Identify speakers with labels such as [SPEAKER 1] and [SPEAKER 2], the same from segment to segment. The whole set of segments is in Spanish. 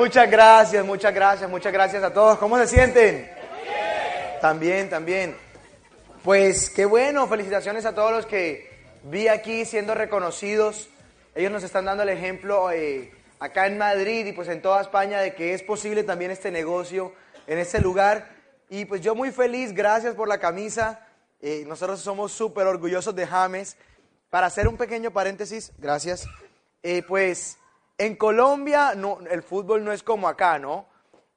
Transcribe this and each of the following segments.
[SPEAKER 1] Muchas gracias, muchas gracias, muchas gracias a todos. ¿Cómo se sienten? También, también. Pues qué bueno, felicitaciones a todos los que vi aquí siendo reconocidos. Ellos nos están dando el ejemplo eh, acá en Madrid y pues en toda España de que es posible también este negocio en este lugar. Y pues yo muy feliz, gracias por la camisa. Eh, nosotros somos súper orgullosos de James. Para hacer un pequeño paréntesis, gracias. Eh, pues en Colombia no, el fútbol no es como acá, ¿no?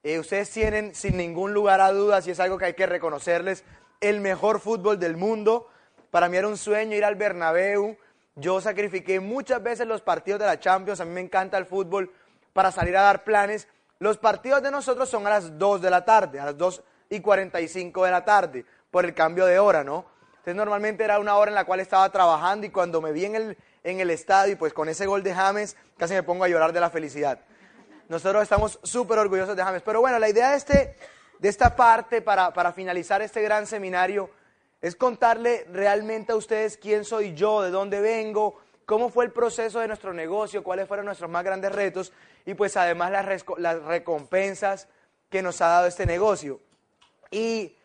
[SPEAKER 1] Eh, ustedes tienen sin ningún lugar a dudas, y es algo que hay que reconocerles, el mejor fútbol del mundo. Para mí era un sueño ir al Bernabéu. Yo sacrifiqué muchas veces los partidos de la Champions, a mí me encanta el fútbol, para salir a dar planes. Los partidos de nosotros son a las 2 de la tarde, a las 2 y 45 de la tarde, por el cambio de hora, ¿no? Entonces normalmente era una hora en la cual estaba trabajando y cuando me vi en el, en el estadio, pues con ese gol de James, casi me pongo a llorar de la felicidad. Nosotros estamos súper orgullosos de James. Pero bueno, la idea de, este, de esta parte, para, para finalizar este gran seminario, es contarle realmente a ustedes quién soy yo, de dónde vengo, cómo fue el proceso de nuestro negocio, cuáles fueron nuestros más grandes retos y pues además las, las recompensas que nos ha dado este negocio. Y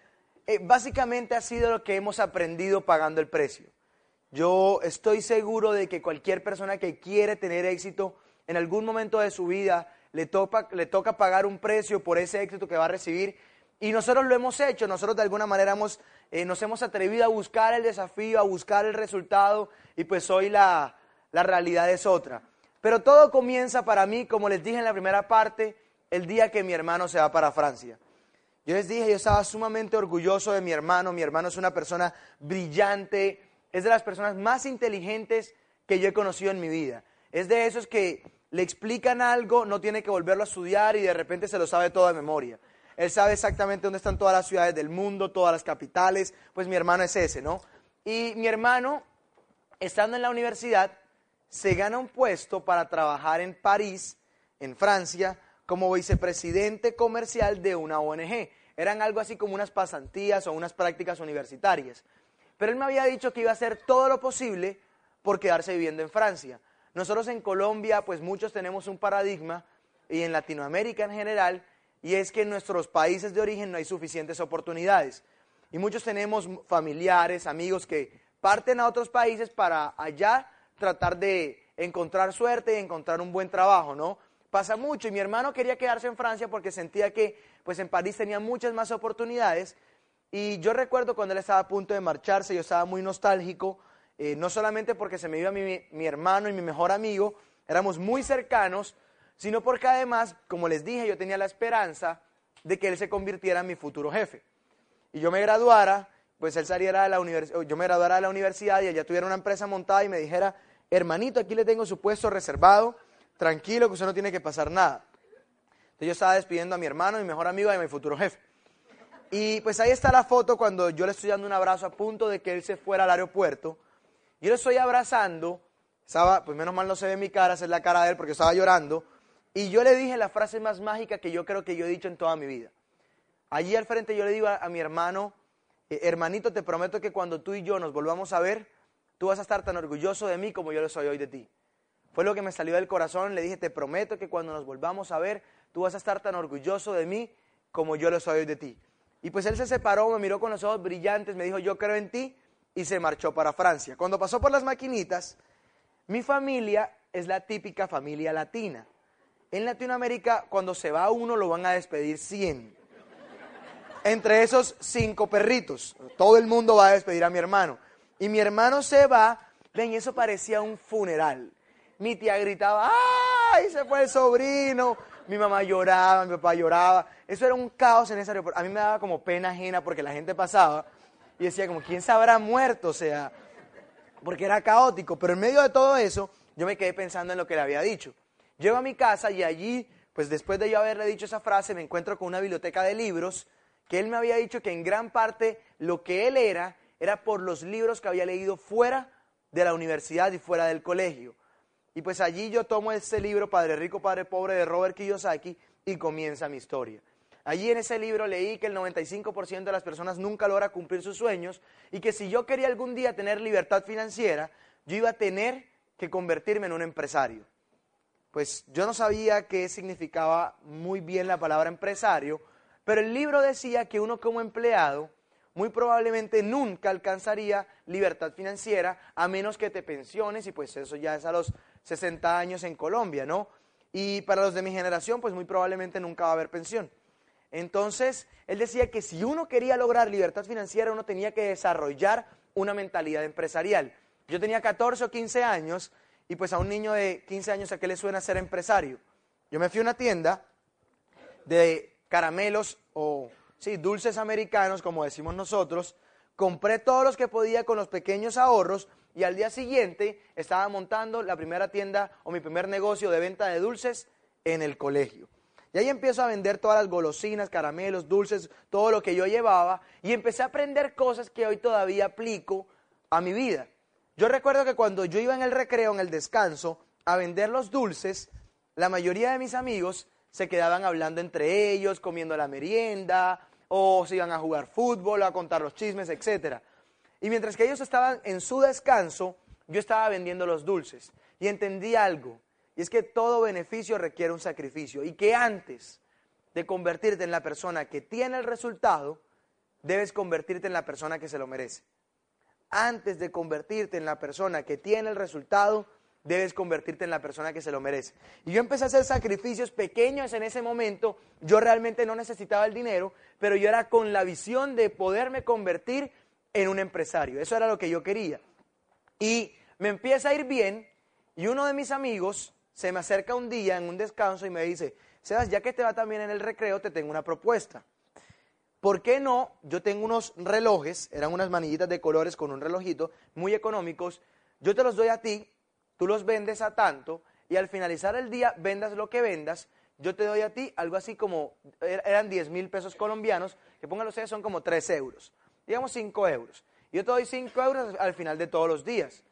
[SPEAKER 1] eh, básicamente ha sido lo que hemos aprendido pagando el precio. Yo estoy seguro de que cualquier persona que quiere tener éxito en algún momento de su vida le toca, le toca pagar un precio por ese éxito que va a recibir. Y nosotros lo hemos hecho, nosotros de alguna manera hemos, eh, nos hemos atrevido a buscar el desafío, a buscar el resultado y pues hoy la, la realidad es otra. Pero todo comienza para mí, como les dije en la primera parte, el día que mi hermano se va para Francia. Yo les dije, yo estaba sumamente orgulloso de mi hermano, mi hermano es una persona brillante, es de las personas más inteligentes que yo he conocido en mi vida. Es de esos que le explican algo, no tiene que volverlo a estudiar y de repente se lo sabe todo de memoria. Él sabe exactamente dónde están todas las ciudades del mundo, todas las capitales, pues mi hermano es ese, ¿no? Y mi hermano, estando en la universidad, se gana un puesto para trabajar en París, en Francia, como vicepresidente comercial de una ONG. Eran algo así como unas pasantías o unas prácticas universitarias. Pero él me había dicho que iba a hacer todo lo posible por quedarse viviendo en Francia. Nosotros en Colombia, pues muchos tenemos un paradigma, y en Latinoamérica en general, y es que en nuestros países de origen no hay suficientes oportunidades. Y muchos tenemos familiares, amigos que parten a otros países para allá tratar de encontrar suerte y encontrar un buen trabajo, ¿no? Pasa mucho y mi hermano quería quedarse en Francia porque sentía que pues en París tenía muchas más oportunidades y yo recuerdo cuando él estaba a punto de marcharse, yo estaba muy nostálgico, eh, no solamente porque se me iba mi, mi hermano y mi mejor amigo, éramos muy cercanos, sino porque además, como les dije, yo tenía la esperanza de que él se convirtiera en mi futuro jefe. Y yo me graduara, pues él saliera de la universidad, yo me graduara de la universidad y ella tuviera una empresa montada y me dijera, hermanito, aquí le tengo su puesto reservado, tranquilo que usted no tiene que pasar nada. Entonces yo estaba despidiendo a mi hermano, mi mejor amigo y a mi futuro jefe. Y pues ahí está la foto cuando yo le estoy dando un abrazo a punto de que él se fuera al aeropuerto. Yo le estoy abrazando, estaba, pues menos mal no se ve mi cara, esa es la cara de él porque estaba llorando. Y yo le dije la frase más mágica que yo creo que yo he dicho en toda mi vida. Allí al frente yo le digo a, mi hermano, eh, hermanito, te prometo que cuando tú y yo nos volvamos a ver, tú vas a estar tan orgulloso de mí como yo lo soy hoy de ti. Fue lo que me salió del corazón, le dije, te prometo que cuando nos volvamos a ver, tú vas a estar tan orgulloso de mí como yo lo soy hoy de ti. Y pues él se separó, me miró con los ojos brillantes, me dijo, yo creo en ti, y se marchó para Francia. Cuando pasó por las maquinitas, mi familia es la típica familia latina. En Latinoamérica, cuando se va uno, lo van a despedir 100. Entre esos cinco perritos. Todo el mundo va a despedir a mi hermano. Y mi hermano se va, ven, eso parecía un funeral. Mi tía gritaba, ¡ay! Se fue el sobrino mi mamá lloraba, mi papá lloraba. Eso era un caos en ese aeropuerto. A mí me daba como pena ajena porque la gente pasaba y decía como, ¿quién se habrá muerto? O sea, porque era caótico. Pero en medio de todo eso, yo me quedé pensando en lo que le había dicho. Llego a mi casa y allí, pues después de yo haberle dicho esa frase, me encuentro con una biblioteca de libros que él me había dicho que en gran parte lo que él era era por los libros que había leído fuera de la universidad y fuera del colegio. Y pues allí yo tomo este libro, Padre Rico, Padre Pobre, de Robert Kiyosaki, y comienza mi historia. Allí en ese libro leí que el 95% de las personas nunca logra cumplir sus sueños y que si yo quería algún día tener libertad financiera, yo iba a tener que convertirme en un empresario. pues yo no sabía qué significaba muy bien la palabra empresario, pero el libro decía que uno como empleado muy probablemente nunca alcanzaría libertad financiera a menos que te pensiones y pues eso ya es a los 60 años en Colombia, ¿no? Y para los de mi generación pues muy probablemente nunca va a haber pensión. Entonces, él decía que si uno quería lograr libertad financiera, uno tenía que desarrollar una mentalidad empresarial. Yo tenía 14 o 15 años y pues a un niño de 15 años a qué le suena ser empresario. Yo me fui a una tienda de caramelos o sí, dulces americanos, como decimos nosotros, compré todos los que podía con los pequeños ahorros y al día siguiente estaba montando la primera tienda o mi primer negocio de venta de dulces en el colegio. Y ahí empiezo a vender todas las golosinas, caramelos, dulces, todo lo que yo llevaba y empecé a aprender cosas que hoy todavía aplico a mi vida. Yo recuerdo que cuando yo iba en el recreo, en el descanso, a vender los dulces, la mayoría de mis amigos se quedaban hablando entre ellos, comiendo la merienda, o se iban a jugar fútbol, a contar los chismes, etc. Y mientras que ellos estaban en su descanso, yo estaba vendiendo los dulces. Y entendí algo, y es que todo beneficio requiere un sacrificio, y que antes de convertirte en la persona que tiene el resultado, debes convertirte en la persona que se lo merece. Antes de convertirte en la persona que tiene el resultado, debes convertirte en la persona que se lo merece. Y yo empecé a hacer sacrificios pequeños en ese momento. Yo realmente no necesitaba el dinero, pero yo era con la visión de poderme convertir en un empresario. Eso era lo que yo quería. Y me empieza a ir bien y uno de mis amigos se me acerca un día en un descanso y me dice, Sebas, ya que te va también en el recreo, te tengo una propuesta. ¿Por qué no? Yo tengo unos relojes, eran unas manillitas de colores con un relojito, muy económicos. Yo te los doy a ti tú los vendes a tanto y al finalizar el día vendas lo que vendas, yo te doy a ti algo así como, er, eran 10 mil pesos colombianos, que pónganlo ustedes son como 3 euros, digamos 5 euros. Yo te doy 5 euros al final de todos los días.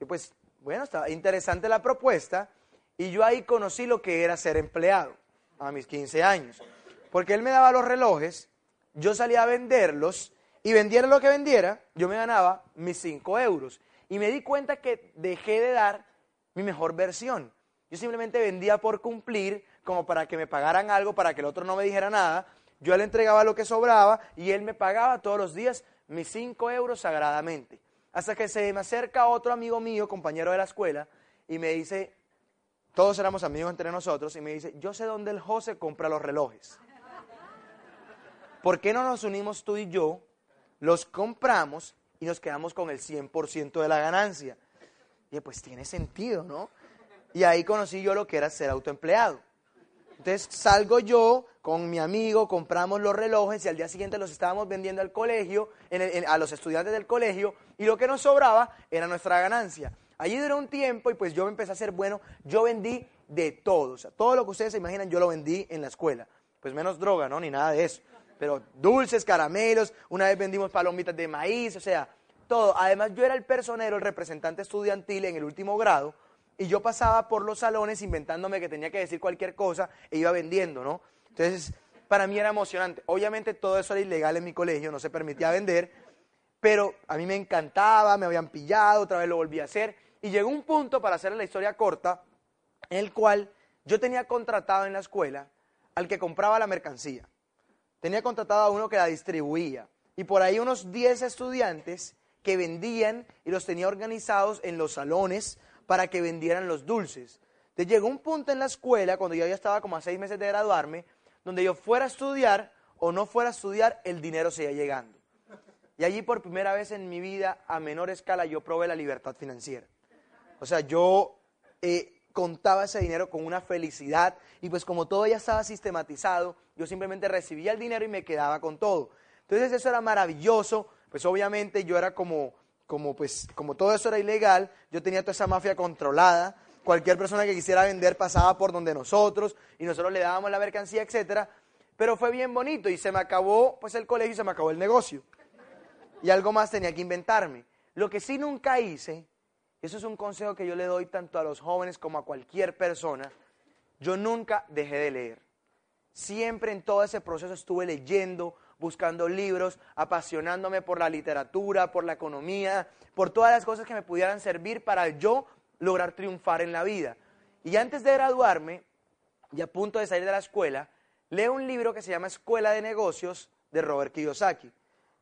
[SPEAKER 1] Y pues, bueno, está interesante la propuesta y yo ahí conocí lo que era ser empleado a mis 15 años. Porque él me daba los relojes, yo salía a venderlos y vendiera lo que vendiera, yo me ganaba mis 5 euros. Y me di cuenta que dejé de dar mi mejor versión. Yo simplemente vendía por cumplir, como para que me pagaran algo, para que el otro no me dijera nada. Yo le entregaba lo que sobraba y él me pagaba todos los días mis cinco euros sagradamente. Hasta que se me acerca otro amigo mío, compañero de la escuela, y me dice, todos éramos amigos entre nosotros, y me dice, yo sé dónde el José compra los relojes. ¿Por qué no nos unimos tú y yo, los compramos y nos quedamos con el 100% de la ganancia? Y pues tiene sentido, ¿no? Y ahí conocí yo lo que era ser autoempleado. Entonces salgo yo con mi amigo, compramos los relojes y al día siguiente los estábamos vendiendo al colegio, a los estudiantes del colegio, y lo que nos sobraba era nuestra ganancia. Allí duró un tiempo y pues yo me empecé a ser bueno, yo vendí de todo, o sea, todo lo que ustedes se imaginan yo lo vendí en la escuela. Pues menos droga, ¿no? Ni nada de eso. Pero dulces, caramelos, una vez vendimos palomitas de maíz, o sea, todo. Además, yo era el personero, el representante estudiantil en el último grado, y yo pasaba por los salones inventándome que tenía que decir cualquier cosa e iba vendiendo, ¿no? Entonces, para mí era emocionante. Obviamente todo eso era ilegal en mi colegio, no se permitía vender, pero a mí me encantaba, me habían pillado, otra vez lo volví a hacer, y llegó un punto, para hacer la historia corta, en el cual yo tenía contratado en la escuela al que compraba la mercancía. Tenía contratado a uno que la distribuía. Y por ahí unos 10 estudiantes que vendían y los tenía organizados en los salones para que vendieran los dulces. Entonces llegó un punto en la escuela, cuando yo ya estaba como a seis meses de graduarme, donde yo fuera a estudiar o no fuera a estudiar, el dinero seguía llegando. Y allí por primera vez en mi vida, a menor escala, yo probé la libertad financiera. O sea, yo eh, contaba ese dinero con una felicidad y pues como todo ya estaba sistematizado, yo simplemente recibía el dinero y me quedaba con todo. Entonces eso era maravilloso, pues obviamente yo era como, como, pues, como todo eso era ilegal, yo tenía toda esa mafia controlada, cualquier persona que quisiera vender pasaba por donde nosotros y nosotros le dábamos la mercancía, etcétera, pero fue bien bonito y se me acabó pues el colegio y se me acabó el negocio. Y algo más tenía que inventarme. Lo que sí nunca hice, eso es un consejo que yo le doy tanto a los jóvenes como a cualquier persona, yo nunca dejé de leer. Siempre en todo ese proceso estuve leyendo, buscando libros, apasionándome por la literatura, por la economía, por todas las cosas que me pudieran servir para yo lograr triunfar en la vida. Y antes de graduarme, y a punto de salir de la escuela, leo un libro que se llama Escuela de Negocios de Robert Kiyosaki,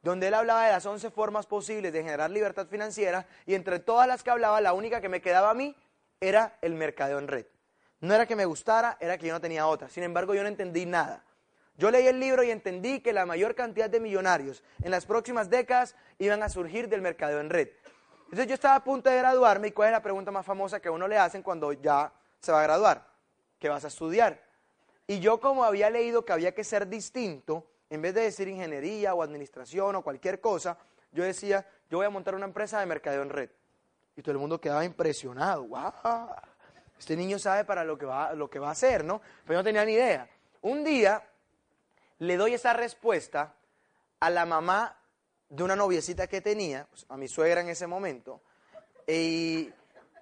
[SPEAKER 1] donde él hablaba de las 11 formas posibles de generar libertad financiera y entre todas las que hablaba, la única que me quedaba a mí era el mercadeo en red. No era que me gustara, era que yo no tenía otra. Sin embargo, yo no entendí nada. Yo leí el libro y entendí que la mayor cantidad de millonarios en las próximas décadas iban a surgir del mercadeo en red. Entonces yo estaba a punto de graduarme y cuál es la pregunta más famosa que a uno le hacen cuando ya se va a graduar, ¿qué vas a estudiar? Y yo como había leído que había que ser distinto, en vez de decir ingeniería o administración o cualquier cosa, yo decía, yo voy a montar una empresa de mercadeo en red. Y todo el mundo quedaba impresionado, wow, este niño sabe para lo que va, lo que va a hacer, ¿no? Pero yo no tenía ni idea. Un día le doy esa respuesta a la mamá de una noviecita que tenía, pues, a mi suegra en ese momento, y,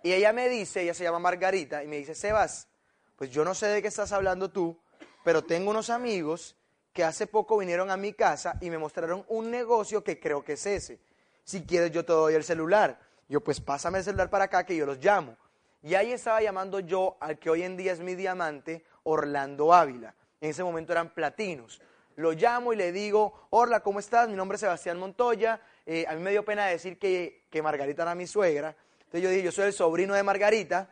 [SPEAKER 1] y, ella me dice, ella se llama Margarita, y me dice, Sebas, pues yo no sé de qué estás hablando tú, pero tengo unos amigos que hace poco vinieron a mi casa y me mostraron un negocio que creo que es ese. Si quieres yo te doy el celular. Yo pues pásame el celular para acá que yo los llamo. Y ahí estaba llamando yo al que hoy en día es mi diamante, Orlando Ávila. En ese momento eran platinos lo llamo y le digo, hola, ¿cómo estás? Mi nombre es Sebastián Montoya. Eh, a mí me dio pena decir que, que Margarita era mi suegra. Entonces yo dije, yo soy el sobrino de Margarita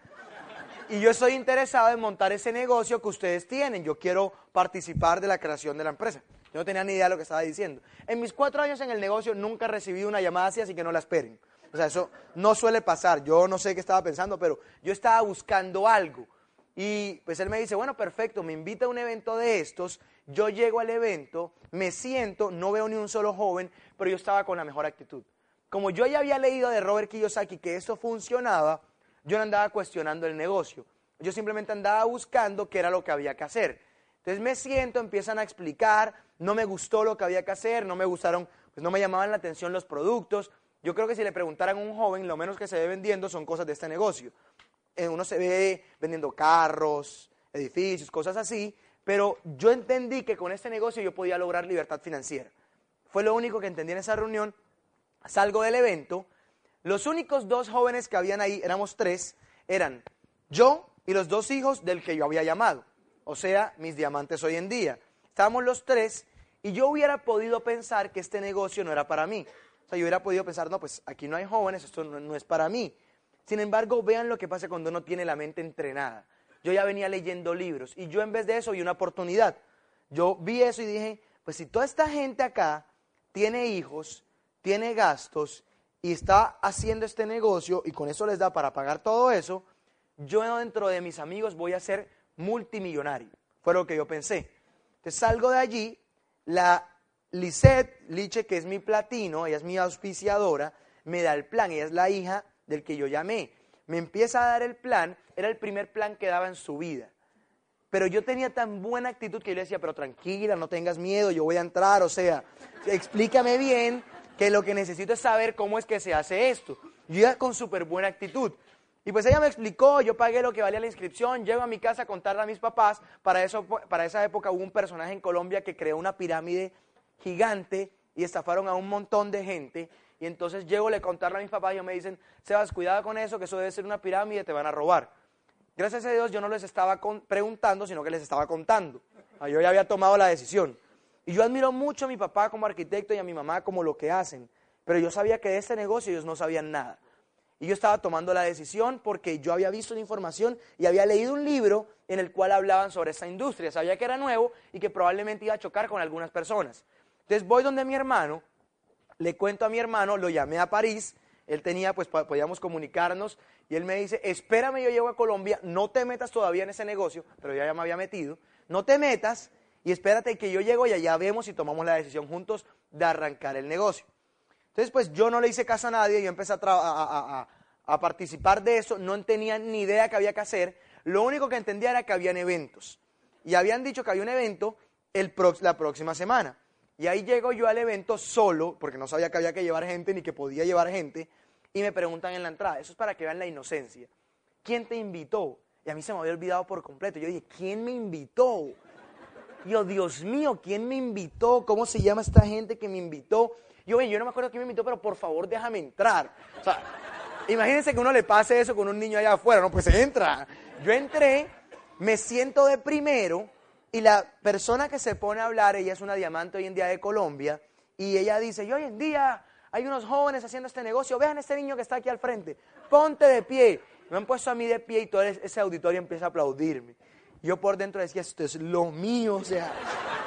[SPEAKER 1] y yo estoy interesado en montar ese negocio que ustedes tienen. Yo quiero participar de la creación de la empresa. Yo no tenía ni idea de lo que estaba diciendo. En mis cuatro años en el negocio nunca he recibido una llamada así, así que no la esperen. O sea, eso no suele pasar. Yo no sé qué estaba pensando, pero yo estaba buscando algo. Y pues él me dice, bueno, perfecto, me invita a un evento de estos yo llego al evento, me siento, no veo ni un solo joven, pero yo estaba con la mejor actitud. Como yo ya había leído de Robert Kiyosaki que eso funcionaba, yo no andaba cuestionando el negocio. Yo simplemente andaba buscando qué era lo que había que hacer. Entonces me siento, empiezan a explicar, no me gustó lo que había que hacer, no me gustaron, pues no me llamaban la atención los productos. Yo creo que si le preguntaran a un joven, lo menos que se ve vendiendo son cosas de este negocio. Eh, uno se ve vendiendo carros, edificios, cosas así, pero yo entendí que con este negocio yo podía lograr libertad financiera. Fue lo único que entendí en esa reunión. Salgo del evento. Los únicos dos jóvenes que habían ahí, éramos tres, eran yo y los dos hijos del que yo había llamado. O sea, mis diamantes hoy en día. Estábamos los tres y yo hubiera podido pensar que este negocio no era para mí. O sea, yo hubiera podido pensar, no, pues aquí no hay jóvenes, esto no, no es para mí. Sin embargo, vean lo que pasa cuando uno tiene la mente entrenada yo ya venía leyendo libros y yo en vez de eso vi una oportunidad. Yo vi eso y dije, pues si toda esta gente acá tiene hijos, tiene gastos y está haciendo este negocio y con eso les da para pagar todo eso, yo dentro de mis amigos voy a ser multimillonario. Fue lo que yo pensé. Entonces salgo de allí, la Lisette Liche, que es mi platino, ella es mi auspiciadora, me da el plan, ella es la hija del que yo llamé me empieza a dar el plan, era el primer plan que daba en su vida. Pero yo tenía tan buena actitud que yo le decía, pero tranquila, no tengas miedo, yo voy a entrar, o sea, explícame bien que lo que necesito es saber cómo es que se hace esto. Yo iba con súper buena actitud. Y pues ella me explicó, yo pagué lo que valía la inscripción, llego a mi casa a contarle a mis papás, para, eso, para esa época hubo un personaje en Colombia que creó una pirámide gigante y estafaron a un montón de gente y entonces llego a contarle a mis papás y ellos me dicen, Sebas, cuidado con eso, que eso debe ser una pirámide, te van a robar. Gracias a Dios yo no les estaba preguntando, sino que les estaba contando. Yo ya había tomado la decisión. Y yo admiro mucho a mi papá como arquitecto y a mi mamá como lo que hacen. Pero yo sabía que de este negocio ellos no sabían nada. Y yo estaba tomando la decisión porque yo había visto la información y había leído un libro en el cual hablaban sobre esta industria. Sabía que era nuevo y que probablemente iba a chocar con algunas personas. Entonces voy donde mi hermano le cuento a mi hermano, lo llamé a París, él tenía, pues podíamos comunicarnos, y él me dice, espérame, yo llego a Colombia, no te metas todavía en ese negocio, pero ya, ya me había metido, no te metas y espérate que yo llego y allá vemos y tomamos la decisión juntos de arrancar el negocio. Entonces, pues yo no le hice caso a nadie, yo empecé a, participar de eso, no tenía ni idea que había que hacer, lo único que entendía era que habían eventos, y habían dicho que había un evento el la próxima semana. Y ahí llego yo al evento solo, porque no sabía que había que llevar gente ni que podía llevar gente, y me preguntan en la entrada, eso es para que vean la inocencia. ¿Quién te invitó? Y a mí se me había olvidado por completo. Yo dije, ¿quién me invitó? yo, Dios mío, ¿quién me invitó? ¿Cómo se llama esta gente que me invitó? Yo, yo no me acuerdo quién me invitó, pero por favor déjame entrar. O sea, Imagínense que uno le pase eso con un niño allá afuera, no, pues entra. Yo entré, me siento de primero y la persona que se pone a hablar, ella es una diamante hoy en día de Colombia, y ella dice, y hoy en día hay unos jóvenes haciendo este negocio, vean este niño que está aquí al frente, ponte de pie. Me han puesto a mí de pie y todo ese auditorio empieza a aplaudirme. Yo por dentro decía, esto es lo mío, o sea,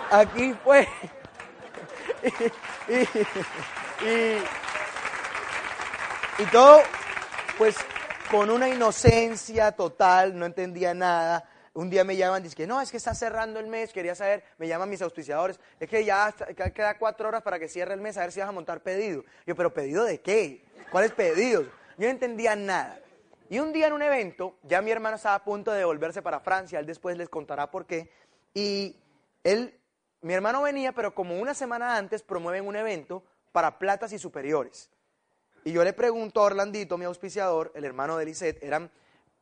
[SPEAKER 1] aquí fue. y, todo, pues, con una inocencia total, no entendía nada. Un día me llaman, dicen que no, es que está cerrando el mes, quería saber, me llaman mis auspiciadores, es que ya queda cuatro horas para que cierre el mes, a ver si vas a montar pedido. Yo, pero pedido de qué? ¿Cuáles pedidos? Yo no entendía nada. Y un día en un evento, ya mi hermano estaba a punto de volverse para Francia, él después les contará por qué, y él, mi hermano venía, pero como una semana antes promueven un evento para platas y superiores. Y yo le pregunto a Orlandito, mi auspiciador, el hermano de Lisette, eran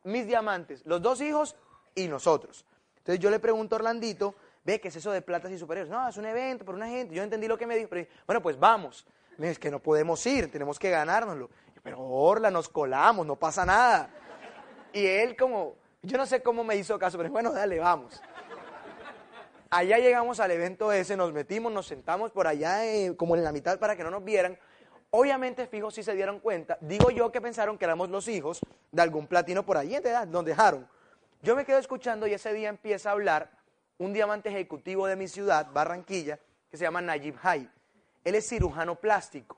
[SPEAKER 1] mis diamantes, los dos hijos y nosotros. Entonces yo le pregunto a Orlandito, ve, ¿qué es eso de platas y superiores? No, es un evento por una gente. Yo entendí lo que me dijo, pero bueno, pues vamos. Me es que no podemos ir, tenemos que ganárnoslo. pero Orla, nos colamos, no pasa nada. Y él como, yo no sé cómo me hizo caso, pero bueno, dale, vamos. Allá llegamos al evento ese, nos metimos, nos sentamos por allá eh, como en la mitad para que no nos vieran. Obviamente, fijo, si se dieron cuenta, digo yo que pensaron que éramos los hijos de algún platino por ahí, nos dejaron. Yo me quedo escuchando y ese día empieza a hablar un diamante ejecutivo de mi ciudad, Barranquilla, que se llama Najib Hay. Él es cirujano plástico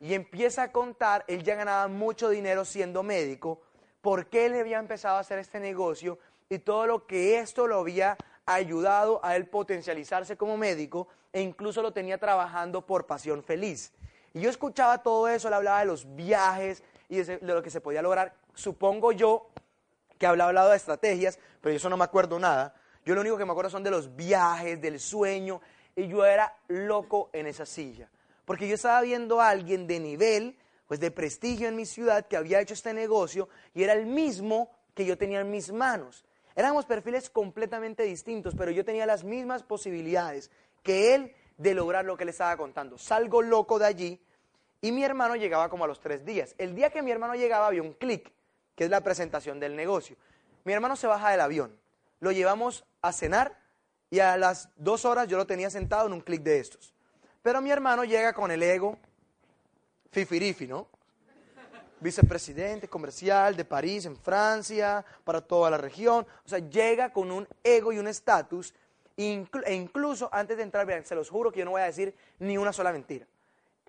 [SPEAKER 1] y empieza a contar, él ya ganaba mucho dinero siendo médico, por qué él había empezado a hacer este negocio y todo lo que esto lo había ayudado a él potencializarse como médico e incluso lo tenía trabajando por pasión feliz. Y yo escuchaba todo eso, él hablaba de los viajes y de lo que se podía lograr. Supongo yo que habla hablado de estrategias, pero yo eso no me acuerdo nada. Yo lo único que me acuerdo son de los viajes, del sueño, y yo era loco en esa silla. Porque yo estaba viendo a alguien de nivel, pues de prestigio en mi ciudad, que había hecho este negocio, y era el mismo que yo tenía en mis manos. Éramos perfiles completamente distintos, pero yo tenía las mismas posibilidades que él de lograr lo que le estaba contando. Salgo loco de allí y mi hermano llegaba como a los tres días. El día que mi hermano llegaba había un clic, que es la presentación del negocio. Mi hermano se baja del avión, lo llevamos a cenar y a las dos horas yo lo tenía sentado en un clic de estos. Pero mi hermano llega con el ego fifirifi, ¿no? vicepresidente comercial de París en Francia, para toda la región. O sea, llega con un ego y un estatus. e incluso antes de entrar, vean, se los juro que yo no voy a decir ni una sola mentira.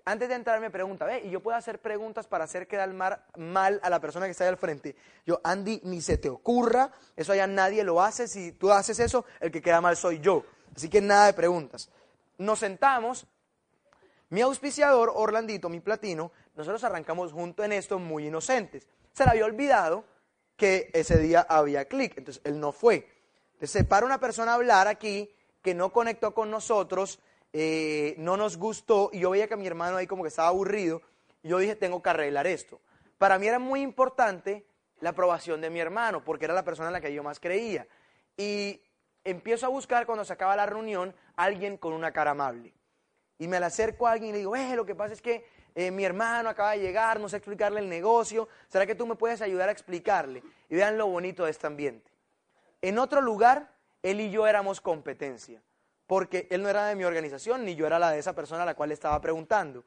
[SPEAKER 1] Antes de entrar me pregunta, ve, y yo puedo hacer preguntas para hacer quedar mal a la persona que está ahí al frente. Yo, Andy, ni se te ocurra, eso allá nadie lo hace, si tú haces eso, el que queda mal soy yo. Así que nada de preguntas. Nos sentamos, mi auspiciador, Orlandito, mi platino, nosotros arrancamos junto en esto muy inocentes. Se le había olvidado que ese día había clic, entonces él no fue. Entonces para una persona hablar aquí que no conectó con nosotros, eh, no nos gustó, y yo veía que mi hermano ahí como que estaba aburrido, y yo dije, tengo que arreglar esto. Para mí era muy importante la aprobación de mi hermano, porque era la persona en la que yo más creía. Y empiezo a buscar cuando se acaba la reunión alguien con una cara amable y me le acerco a alguien y le digo, eh, lo que pasa es que eh, mi hermano acaba de llegar, no sé explicarle el negocio, ¿será que tú me puedes ayudar a explicarle? Y vean lo bonito de este ambiente. En otro lugar, él y yo éramos competencia, porque él no era de mi organización, ni yo era la de esa persona a la cual estaba preguntando.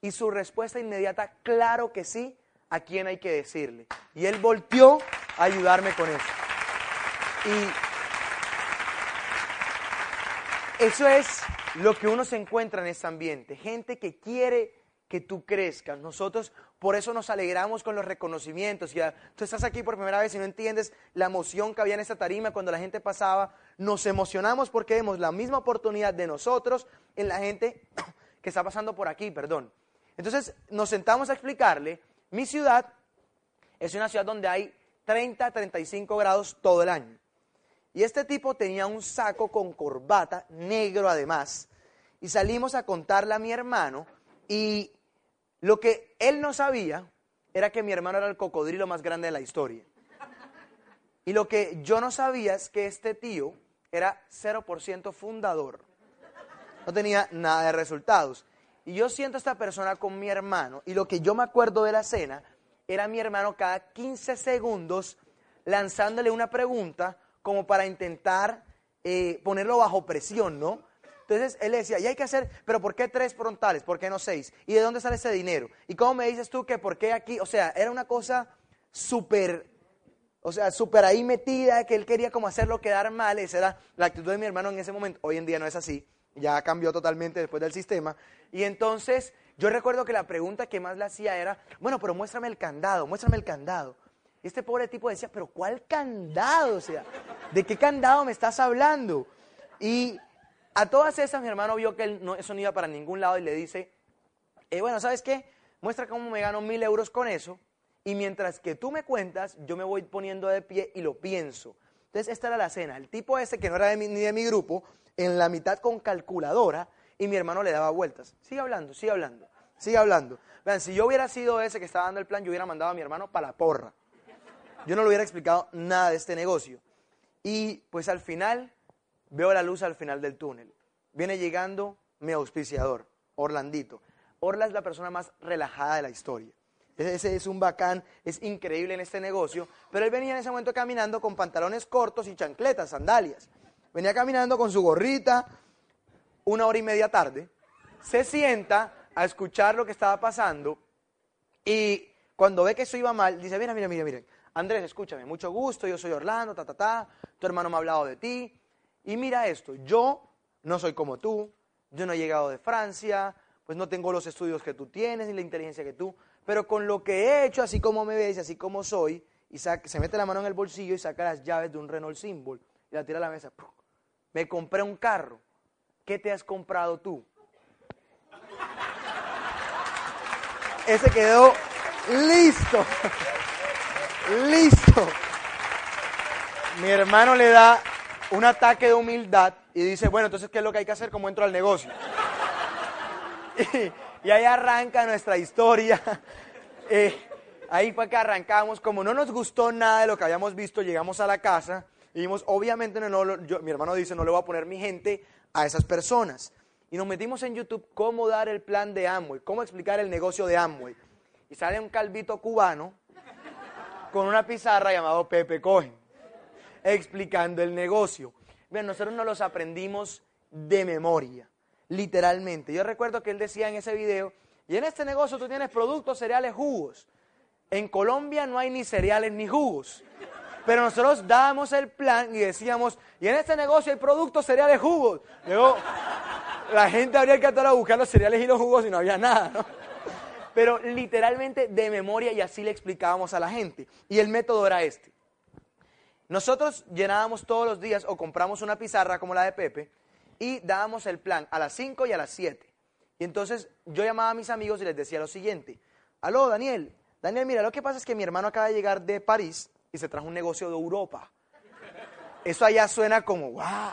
[SPEAKER 1] Y su respuesta inmediata, claro que sí, a quién hay que decirle. Y él volteó a ayudarme con eso. Y eso es lo que uno se encuentra en este ambiente, gente que quiere que tú crezcas. Nosotros por eso nos alegramos con los reconocimientos. Ya, tú estás aquí por primera vez y no entiendes la emoción que había en esta tarima cuando la gente pasaba. Nos emocionamos porque vemos la misma oportunidad de nosotros en la gente que está pasando por aquí, perdón. Entonces nos sentamos a explicarle, mi ciudad es una ciudad donde hay 30, 35 grados todo el año. Y este tipo tenía un saco con corbata, negro además, y salimos a contarle a mi hermano y lo que él no sabía era que mi hermano era el cocodrilo más grande de la historia. Y lo que yo no sabía es que este tío era 0% fundador. No tenía nada de resultados. Y yo siento a esta persona con mi hermano y lo que yo me acuerdo de la cena era mi hermano cada 15 segundos lanzándole una pregunta como para intentar eh, ponerlo bajo presión, ¿no? Entonces él decía, y hay que hacer, pero ¿por qué tres frontales? ¿Por qué no seis? ¿Y de dónde sale ese dinero? ¿Y cómo me dices tú que por qué aquí? O sea, era una cosa súper, o sea, súper ahí metida, que él quería como hacerlo quedar mal. Esa era la actitud de mi hermano en ese momento. Hoy en día no es así, ya cambió totalmente después del sistema. Y entonces yo recuerdo que la pregunta que más le hacía era, bueno, pero muéstrame el candado, muéstrame el candado. Y este pobre tipo decía, pero ¿cuál candado? O sea, ¿de qué candado me estás hablando? Y a todas esas mi hermano vio que no, eso no iba para ningún lado y le dice, eh, bueno, ¿sabes qué? Muestra cómo me gano mil euros con eso y mientras que tú me cuentas, yo me voy poniendo de pie y lo pienso. Entonces esta era la cena. El tipo ese, que no era ni de mi grupo, en la mitad con calculadora y mi hermano le daba vueltas. Sigue hablando, sigue hablando, sigue hablando. Vean, si yo hubiera sido ese que estaba dando el plan, yo hubiera mandado a mi hermano para la porra. Yo no le hubiera explicado nada de este negocio. Y pues al final veo la luz al final del túnel. Viene llegando mi auspiciador, Orlandito. Orla es la persona más relajada de la historia. Ese es un bacán, es increíble en este negocio. Pero él venía en ese momento caminando con pantalones cortos y chancletas, sandalias. Venía caminando con su gorrita, una hora y media tarde. Se sienta a escuchar lo que estaba pasando y cuando ve que eso iba mal, dice, mira, mira, mira, mira, Andrés, escúchame, mucho gusto, yo soy Orlando, ta, ta, ta, tu hermano me ha hablado de ti, y mira esto, yo no soy como tú, yo no he llegado de Francia, pues no tengo los estudios que tú tienes ni la inteligencia que tú, pero con lo que he hecho, así como me ves, así como soy, y se mete la mano en el bolsillo y saca las llaves de un Renault Symbol y la tira a la mesa. Me compré un carro. ¿Qué te has comprado tú? Ese quedó listo. Listo. Mi hermano le da un ataque de humildad y dice, bueno, entonces, ¿qué es lo que hay que hacer? ¿Cómo entro al negocio? Y, ahí arranca nuestra historia. Eh, ahí fue que arrancamos. Como no nos gustó nada de lo que habíamos visto, llegamos a la casa y vimos, obviamente, no, mi hermano dice, no le voy a poner mi gente a esas personas. Y nos metimos en YouTube cómo dar el plan de Amway, cómo explicar el negocio de Amway. Y sale un calvito cubano con una pizarra llamado Pepe Cohen, explicando el negocio. Bien, nosotros nos los aprendimos de memoria, literalmente. Yo recuerdo que él decía en ese video, y en este negocio tú tienes productos, cereales, jugos. En Colombia no hay ni cereales ni jugos. Pero nosotros dábamos el plan y decíamos, y en este negocio hay productos, cereales, jugos. Luego, la gente habría que estar a buscar los cereales y los jugos y no había nada, ¿no? Pero literalmente de memoria y así le explicábamos a la gente. Y el método era este. Nosotros llenábamos todos los días o compramos una pizarra como la de Pepe y dábamos el plan a las 5 y a las 7. Y entonces yo llamaba a mis amigos y les decía lo siguiente. Aló, Daniel. Daniel, mira, lo que pasa es que mi hermano acaba de llegar de París y se trajo un negocio de Europa. Eso allá suena como, ¡guau!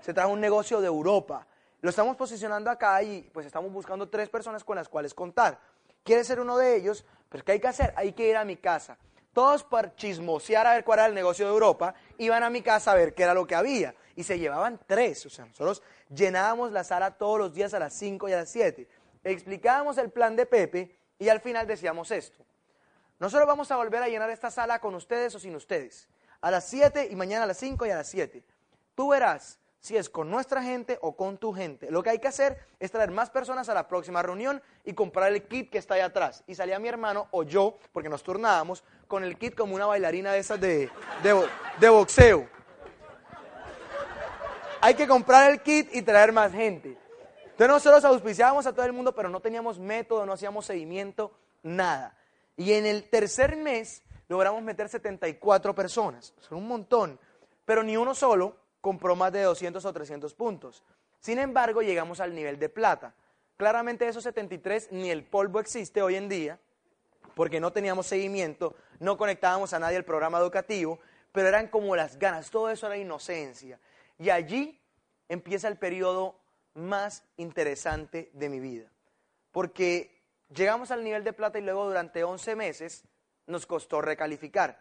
[SPEAKER 1] Se trajo un negocio de Europa. Lo estamos posicionando acá y pues estamos buscando tres personas con las cuales contar. Quiere ser uno de ellos, pero ¿qué hay que hacer? Hay que ir a mi casa. Todos por chismosear a ver cuál era el negocio de Europa, iban a mi casa a ver qué era lo que había. Y se llevaban tres. O sea, nosotros llenábamos la sala todos los días a las 5 y a las 7. Explicábamos el plan de Pepe y al final decíamos esto. Nosotros vamos a volver a llenar esta sala con ustedes o sin ustedes. A las 7 y mañana a las 5 y a las 7. Tú verás si es con nuestra gente o con tu gente. Lo que hay que hacer es traer más personas a la próxima reunión y comprar el kit que está ahí atrás. Y salía mi hermano o yo, porque nos turnábamos, con el kit como una bailarina de esas de, de boxeo. Hay que comprar el kit y traer más gente. Entonces nosotros auspiciábamos a todo el mundo, pero no teníamos método, no hacíamos seguimiento, nada. Y en el tercer mes logramos meter 74 personas. Son un montón. Pero ni uno solo compró más de 200 o 300 puntos. Sin embargo, llegamos al nivel de plata. Claramente esos 73 ni el polvo existe hoy en día, porque no teníamos seguimiento, no conectábamos a nadie al programa educativo, pero eran como las ganas, todo eso era inocencia. Y allí empieza el periodo más interesante de mi vida, porque Llegamos al nivel de plata y luego durante 11 meses nos costó recalificar.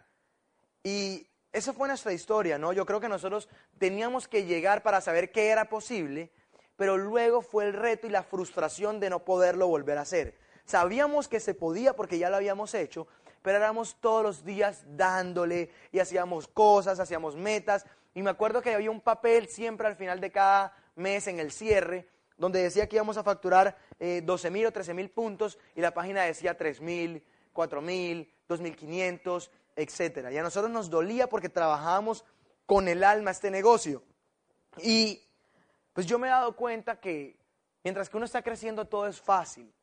[SPEAKER 1] Y esa fue nuestra historia, ¿no? Yo creo que nosotros teníamos que llegar para saber qué era posible, pero luego fue el reto y la frustración de no poderlo volver a hacer. Sabíamos que se podía porque ya lo habíamos hecho, pero éramos todos los días dándole y hacíamos cosas, hacíamos metas. Y me acuerdo que había un papel siempre al final de cada mes en el cierre, donde decía que íbamos a facturar eh, 12 mil o 13 mil puntos y la página decía 3 mil, 4 mil, 2.500, etc. Y a nosotros nos dolía porque trabajábamos con el alma este negocio. Y pues yo me he dado cuenta que mientras que uno está creciendo todo es fácil.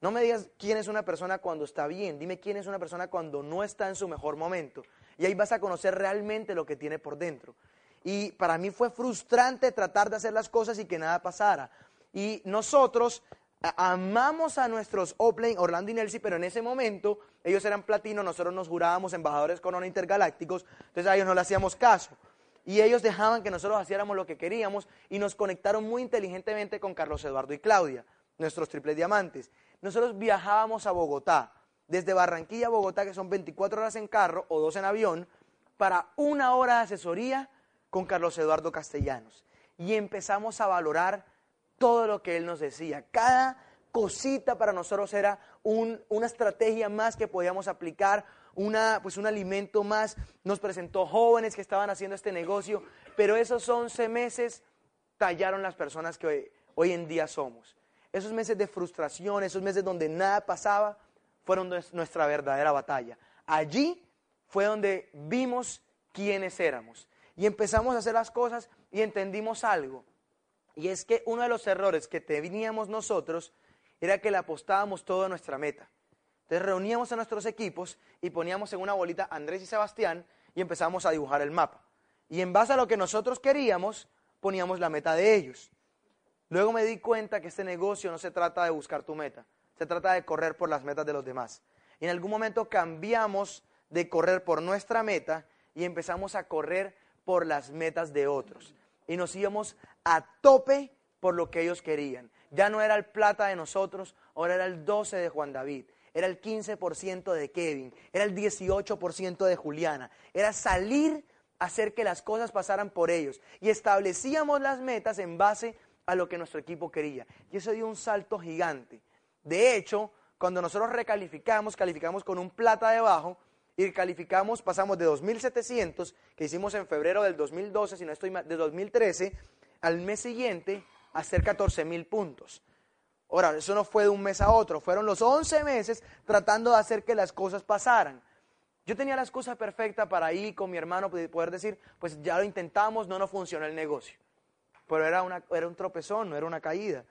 [SPEAKER 1] No me digas quién es una persona cuando está bien, dime quién es una persona cuando no está en su mejor momento. Y ahí vas a conocer realmente lo que tiene por dentro. Y para mí fue frustrante tratar de hacer las cosas y que nada pasara. Y nosotros amamos a nuestros Oplane, Orlando y Nelsie, pero en ese momento ellos eran platino, nosotros nos jurábamos embajadores corona intergalácticos, entonces a ellos no le hacíamos caso. Y ellos dejaban que nosotros hiciéramos lo que queríamos y nos conectaron muy inteligentemente con Carlos Eduardo y Claudia, nuestros triples diamantes nosotros viajábamos a Bogotá, desde Barranquilla a Bogotá, que son 24 horas en carro o dos en avión, para una hora de asesoría con Carlos Eduardo Castellanos. Y empezamos a valorar todo lo que él nos decía. Cada cosita para nosotros era una estrategia más que podíamos aplicar, pues un alimento más. Nos presentó jóvenes que estaban haciendo este negocio, pero esos 11 meses tallaron las personas que hoy en día somos. Esos meses de frustración, esos meses donde nada pasaba, fueron nuestra verdadera batalla. Allí fue donde vimos quiénes éramos. Y empezamos a hacer las cosas y entendimos algo. Y es que uno de los errores que teníamos nosotros era que le apostábamos todo a nuestra meta. Entonces reuníamos a nuestros equipos y poníamos en una bolita Andrés y Sebastián y empezamos a dibujar el mapa. Y en base a lo que nosotros queríamos, poníamos la meta de ellos. Luego me di cuenta que este negocio no se trata de buscar tu meta, se trata de correr por las metas de los demás. Y en algún momento cambiamos de correr por nuestra meta y empezamos a correr por las metas de otros. Y nos íbamos a tope por lo que ellos querían. Ya no era el plata de nosotros, ahora era el 12 de Juan David, era el 15% de Kevin, era el 18% de Juliana. Era salir a hacer que las cosas pasaran por ellos. Y establecíamos las metas en base a lo que nuestro equipo quería. Y eso dio un salto gigante. De hecho, cuando nosotros recalificamos, calificamos con un plata debajo y calificamos, pasamos de 2.700 que hicimos en febrero del 2012, si no estoy de 2013, al mes siguiente a hacer 14.000 puntos. Ahora, eso no fue de un mes a otro, fueron los 11 meses tratando de hacer que las cosas pasaran. Yo tenía las cosas perfectas para ir con mi hermano, poder decir, pues ya lo intentamos, no nos funcionó el negocio pero era, un tropezón, no era una caída.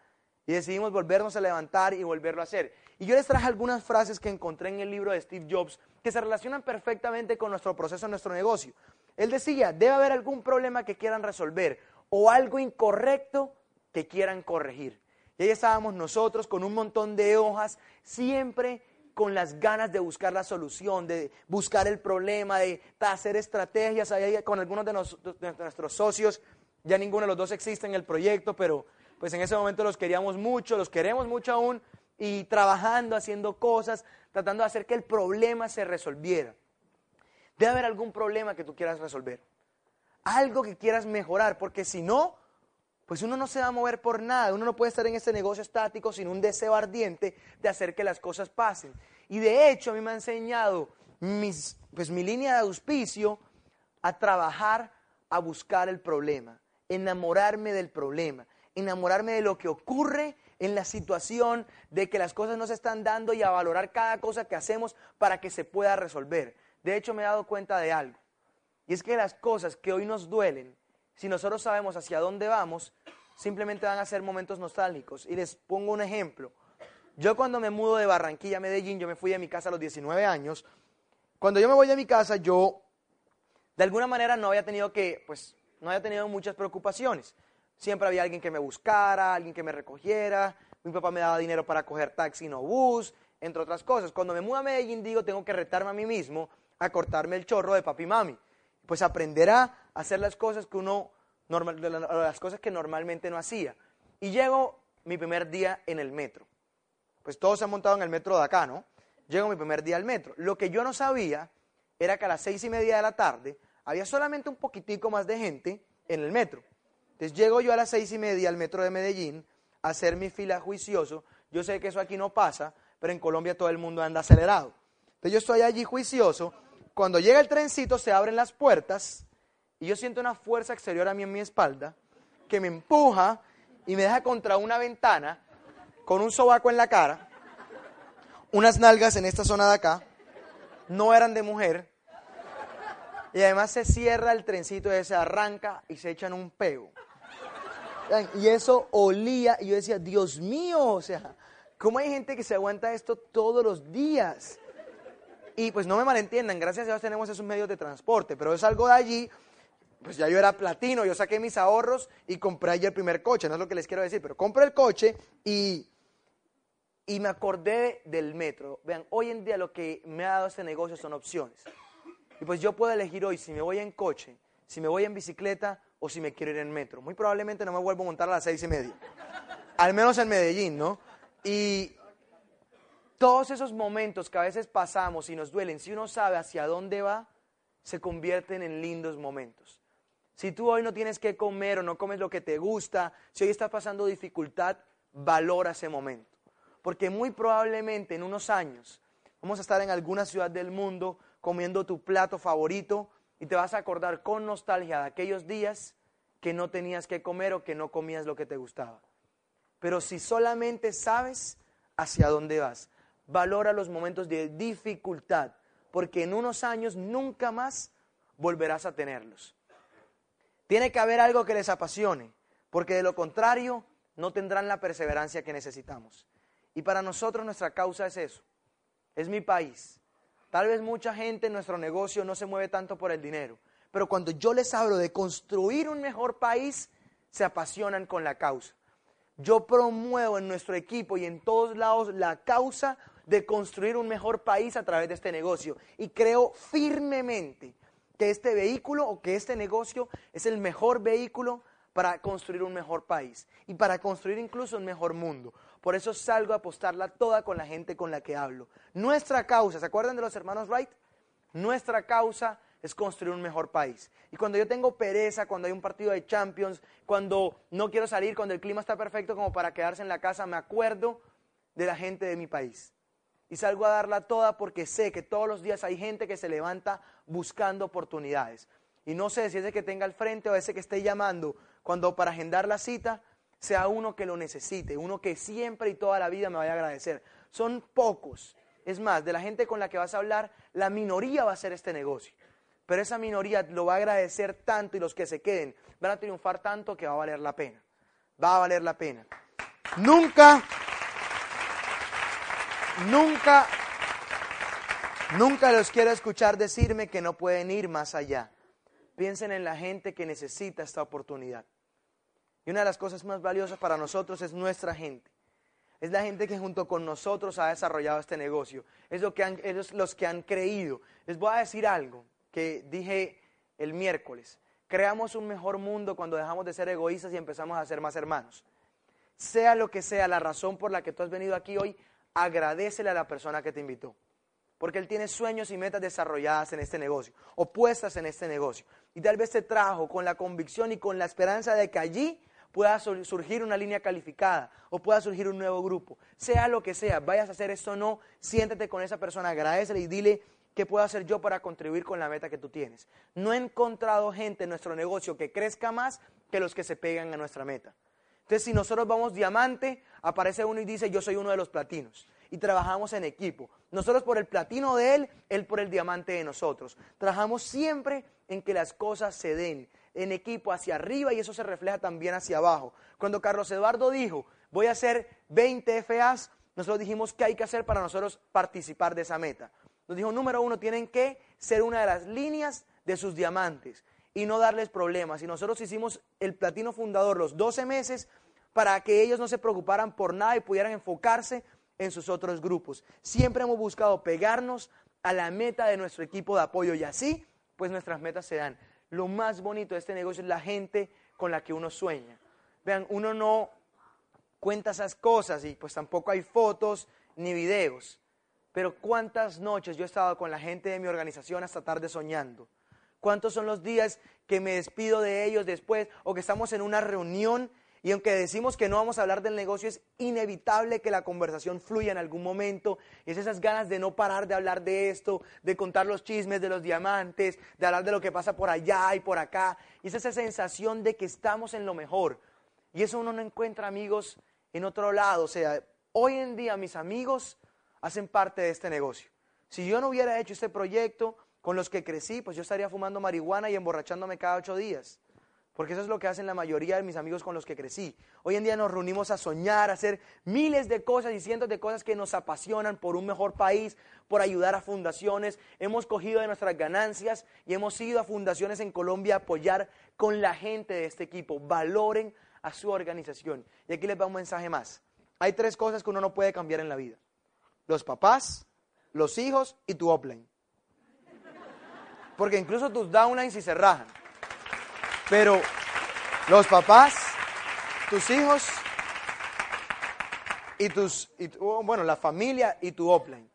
[SPEAKER 1] Y decidimos volvernos a levantar y volverlo a hacer. Y yo les traje algunas frases que encontré en el libro de Steve Jobs que se relacionan perfectamente con nuestro proceso, nuestro negocio. Él decía, debe haber algún problema que quieran resolver o algo incorrecto que quieran corregir. Y ahí estábamos nosotros con un montón de hojas, siempre con las ganas de buscar la solución, de buscar el problema, de hacer estrategias. Ahí con algunos de nuestros socios ya ninguno de los dos existe en el proyecto, pero pues en ese momento los queríamos mucho, los queremos mucho aún, y trabajando, haciendo cosas, tratando de hacer que el problema se resolviera. Debe haber algún problema que tú quieras resolver, algo que quieras mejorar, porque si no, pues uno no se va a mover por nada, uno no puede estar en este negocio estático sin un deseo ardiente de hacer que las cosas pasen. Y de hecho a mí me ha enseñado mis, pues mi línea de auspicio a trabajar, a buscar el problema enamorarme del problema, enamorarme de lo que ocurre en la situación, de que las cosas no se están dando y a valorar cada cosa que hacemos para que se pueda resolver. De hecho, me he dado cuenta de algo. Y es que las cosas que hoy nos duelen, si nosotros sabemos hacia dónde vamos, simplemente van a ser momentos nostálgicos. Y les pongo un ejemplo. Yo cuando me mudo de Barranquilla a Medellín, yo me fui de mi casa a los 19 años. Cuando yo me voy de mi casa, yo de alguna manera no había tenido que, pues, no había tenido muchas preocupaciones. Siempre había alguien que me buscara, alguien que me recogiera, mi papá me daba dinero para coger taxi, no bus, entre otras cosas. Cuando me mudo a Medellín digo, tengo que retarme a mí mismo a cortarme el chorro de papi y mami. Pues aprender a hacer las cosas que uno, normal, las cosas que normalmente no hacía. Y llego mi primer día en el metro. Pues todos se han montado en el metro de acá, ¿no? Llego mi primer día al metro. Lo que yo no sabía era que a las seis y media de la tarde había solamente un poquitico más de gente en el metro. Entonces llego yo a las seis y media al metro de Medellín a hacer mi fila juicioso. Yo sé que eso aquí no pasa, pero en Colombia todo el mundo anda acelerado. Entonces yo estoy allí juicioso. Cuando llega el trencito, se abren las puertas y yo siento una fuerza exterior a mí en mi espalda que me empuja y me deja contra una ventana con un sobaco en la cara, unas nalgas en esta zona de acá, no eran de mujer, y además se cierra el trencito y se arranca y se echan un pego. Y eso olía, y yo decía, Dios mío, o sea, ¿cómo hay gente que se aguanta esto todos los días? Y pues no me malentiendan, gracias a Dios tenemos esos medios de transporte, pero es algo de allí, pues ya yo era platino, yo saqué mis ahorros y compré allí el primer coche, no es lo que les quiero decir, pero compré el coche y, y me acordé del metro. Vean, hoy en día lo que me ha dado este negocio son opciones. Y pues yo puedo elegir hoy si me voy en coche, si me voy en bicicleta o si me quiero ir en metro. Muy probablemente no me vuelvo a montar a las seis y media. Al menos en Medellín, ¿no? Y todos esos momentos que a veces pasamos y nos duelen, si uno sabe hacia dónde va, se convierten en lindos momentos. Si tú hoy no tienes que comer o no comes lo que te gusta, si hoy estás pasando dificultad, valora ese momento. Porque muy probablemente en unos años vamos a estar en alguna ciudad del mundo comiendo tu plato favorito y te vas a acordar con nostalgia de aquellos días que no tenías que comer o que no comías lo que te gustaba. Pero si solamente sabes hacia dónde vas, valora los momentos de dificultad, porque en unos años nunca más volverás a tenerlos. Tiene que haber algo que les apasione, porque de lo contrario no tendrán la perseverancia que necesitamos. Y para nosotros nuestra causa es eso, es mi país, Tal vez mucha gente en nuestro negocio no se mueve tanto por el dinero, pero cuando yo les hablo de construir un mejor país, se apasionan con la causa. Yo promuevo en nuestro equipo y en todos lados la causa de construir un mejor país a través de este negocio. Y creo firmemente que este vehículo o que este negocio es el mejor vehículo para construir un mejor país y para construir incluso un mejor mundo. Por eso salgo a apostarla toda con la gente con la que hablo. Nuestra causa, ¿se acuerdan de los hermanos Wright? Nuestra causa es construir un mejor país. Y cuando yo tengo pereza, cuando hay un partido de Champions, cuando no quiero salir, cuando el clima está perfecto como para quedarse en la casa, me acuerdo de la gente de mi país. Y salgo a darla toda porque sé que todos los días hay gente que se levanta buscando oportunidades. Y no sé si es el que tenga al frente o ese que esté llamando cuando para agendar la cita sea uno que lo necesite, uno que siempre y toda la vida me vaya a agradecer. Son pocos. Es más, de la gente con la que vas a hablar, la minoría va a hacer este negocio. Pero esa minoría lo va a agradecer tanto y los que se queden van a triunfar tanto que va a valer la pena. Va a valer la pena. Nunca, nunca, nunca los quiero escuchar decirme que no pueden ir más allá. Piensen en la gente que necesita esta oportunidad. Y una de las cosas más valiosas para nosotros es nuestra gente. Es la gente que junto con nosotros ha desarrollado este negocio. Es lo que han, los que han creído. Les voy a decir algo que dije el miércoles. Creamos un mejor mundo cuando dejamos de ser egoístas y empezamos a ser más hermanos. Sea lo que sea la razón por la que tú has venido aquí hoy, agradecele a la persona que te invitó. Porque él tiene sueños y metas desarrolladas en este negocio, o puestas en este negocio. Y tal vez te trajo con la convicción y con la esperanza de que allí pueda surgir una línea calificada o pueda surgir un nuevo grupo. Sea lo que sea, vayas a hacer esto o no, siéntete con esa persona, agradecele y dile qué puedo hacer yo para contribuir con la meta que tú tienes. No he encontrado gente en nuestro negocio que crezca más que los que se pegan a nuestra meta. Entonces, si nosotros vamos diamante, aparece uno y dice, yo soy uno de los platinos. Y trabajamos en equipo. Nosotros por el platino de él, él por el diamante de nosotros. Trabajamos siempre en que las cosas se den en equipo hacia arriba y eso se refleja también hacia abajo. Cuando Carlos Eduardo dijo, voy a hacer 20 FAs, nosotros dijimos qué hay que hacer para nosotros participar de esa meta. Nos dijo, número uno, tienen que ser una de las líneas de sus diamantes y no darles problemas. Y nosotros hicimos el platino fundador los 12 meses para que ellos no se preocuparan por nada y pudieran enfocarse en sus otros grupos. Siempre hemos buscado pegarnos a la meta de nuestro equipo de apoyo y así, pues nuestras metas se dan lo más bonito de este negocio es la gente con la que uno sueña. Vean, uno no cuenta esas cosas y pues tampoco hay fotos ni videos. Pero cuántas noches yo he estado con la gente de mi organización hasta tarde soñando. ¿Cuántos son los días que me despido de ellos después o que estamos en una reunión Y aunque decimos que no vamos a hablar del negocio, es inevitable que la conversación fluya en algún momento. Es esas ganas de no parar de hablar de esto, de contar los chismes de los diamantes, de hablar de lo que pasa por allá y por acá. Y es esa sensación de que estamos en lo mejor. Y eso uno no encuentra amigos en otro lado. O sea, hoy en día mis amigos hacen parte de este negocio. Si yo no hubiera hecho este proyecto con los que crecí, pues yo estaría fumando marihuana y emborrachándome cada ocho días. Porque eso es lo que hacen la mayoría de mis amigos con los que crecí. Hoy en día nos reunimos a soñar, a hacer miles de cosas y cientos de cosas que nos apasionan por un mejor país, por ayudar a fundaciones. Hemos cogido de nuestras ganancias y hemos ido a fundaciones en Colombia a apoyar con la gente de este equipo. Valoren a su organización. Y aquí les va un mensaje más. Hay tres cosas que uno no puede cambiar en la vida. Los papás, los hijos y tu upline. Porque incluso tus downlines si se rajan. Pero los papás, tus hijos y tus, oh, bueno, la familia y tu offline.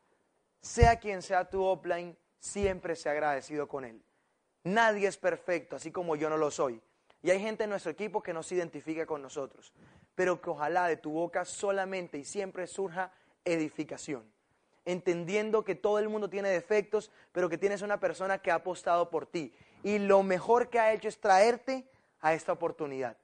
[SPEAKER 1] Sea quien sea tu offline, siempre sea agradecido con él. Nadie es perfecto, así como yo no lo soy. Y hay gente en nuestro equipo que no se identifica con nosotros. Pero que ojalá de tu boca solamente y siempre surja edificación. Entendiendo que todo el mundo tiene defectos, pero que tienes una persona que ha apostado por ti y lo mejor que ha hecho es traerte a esta oportunidad.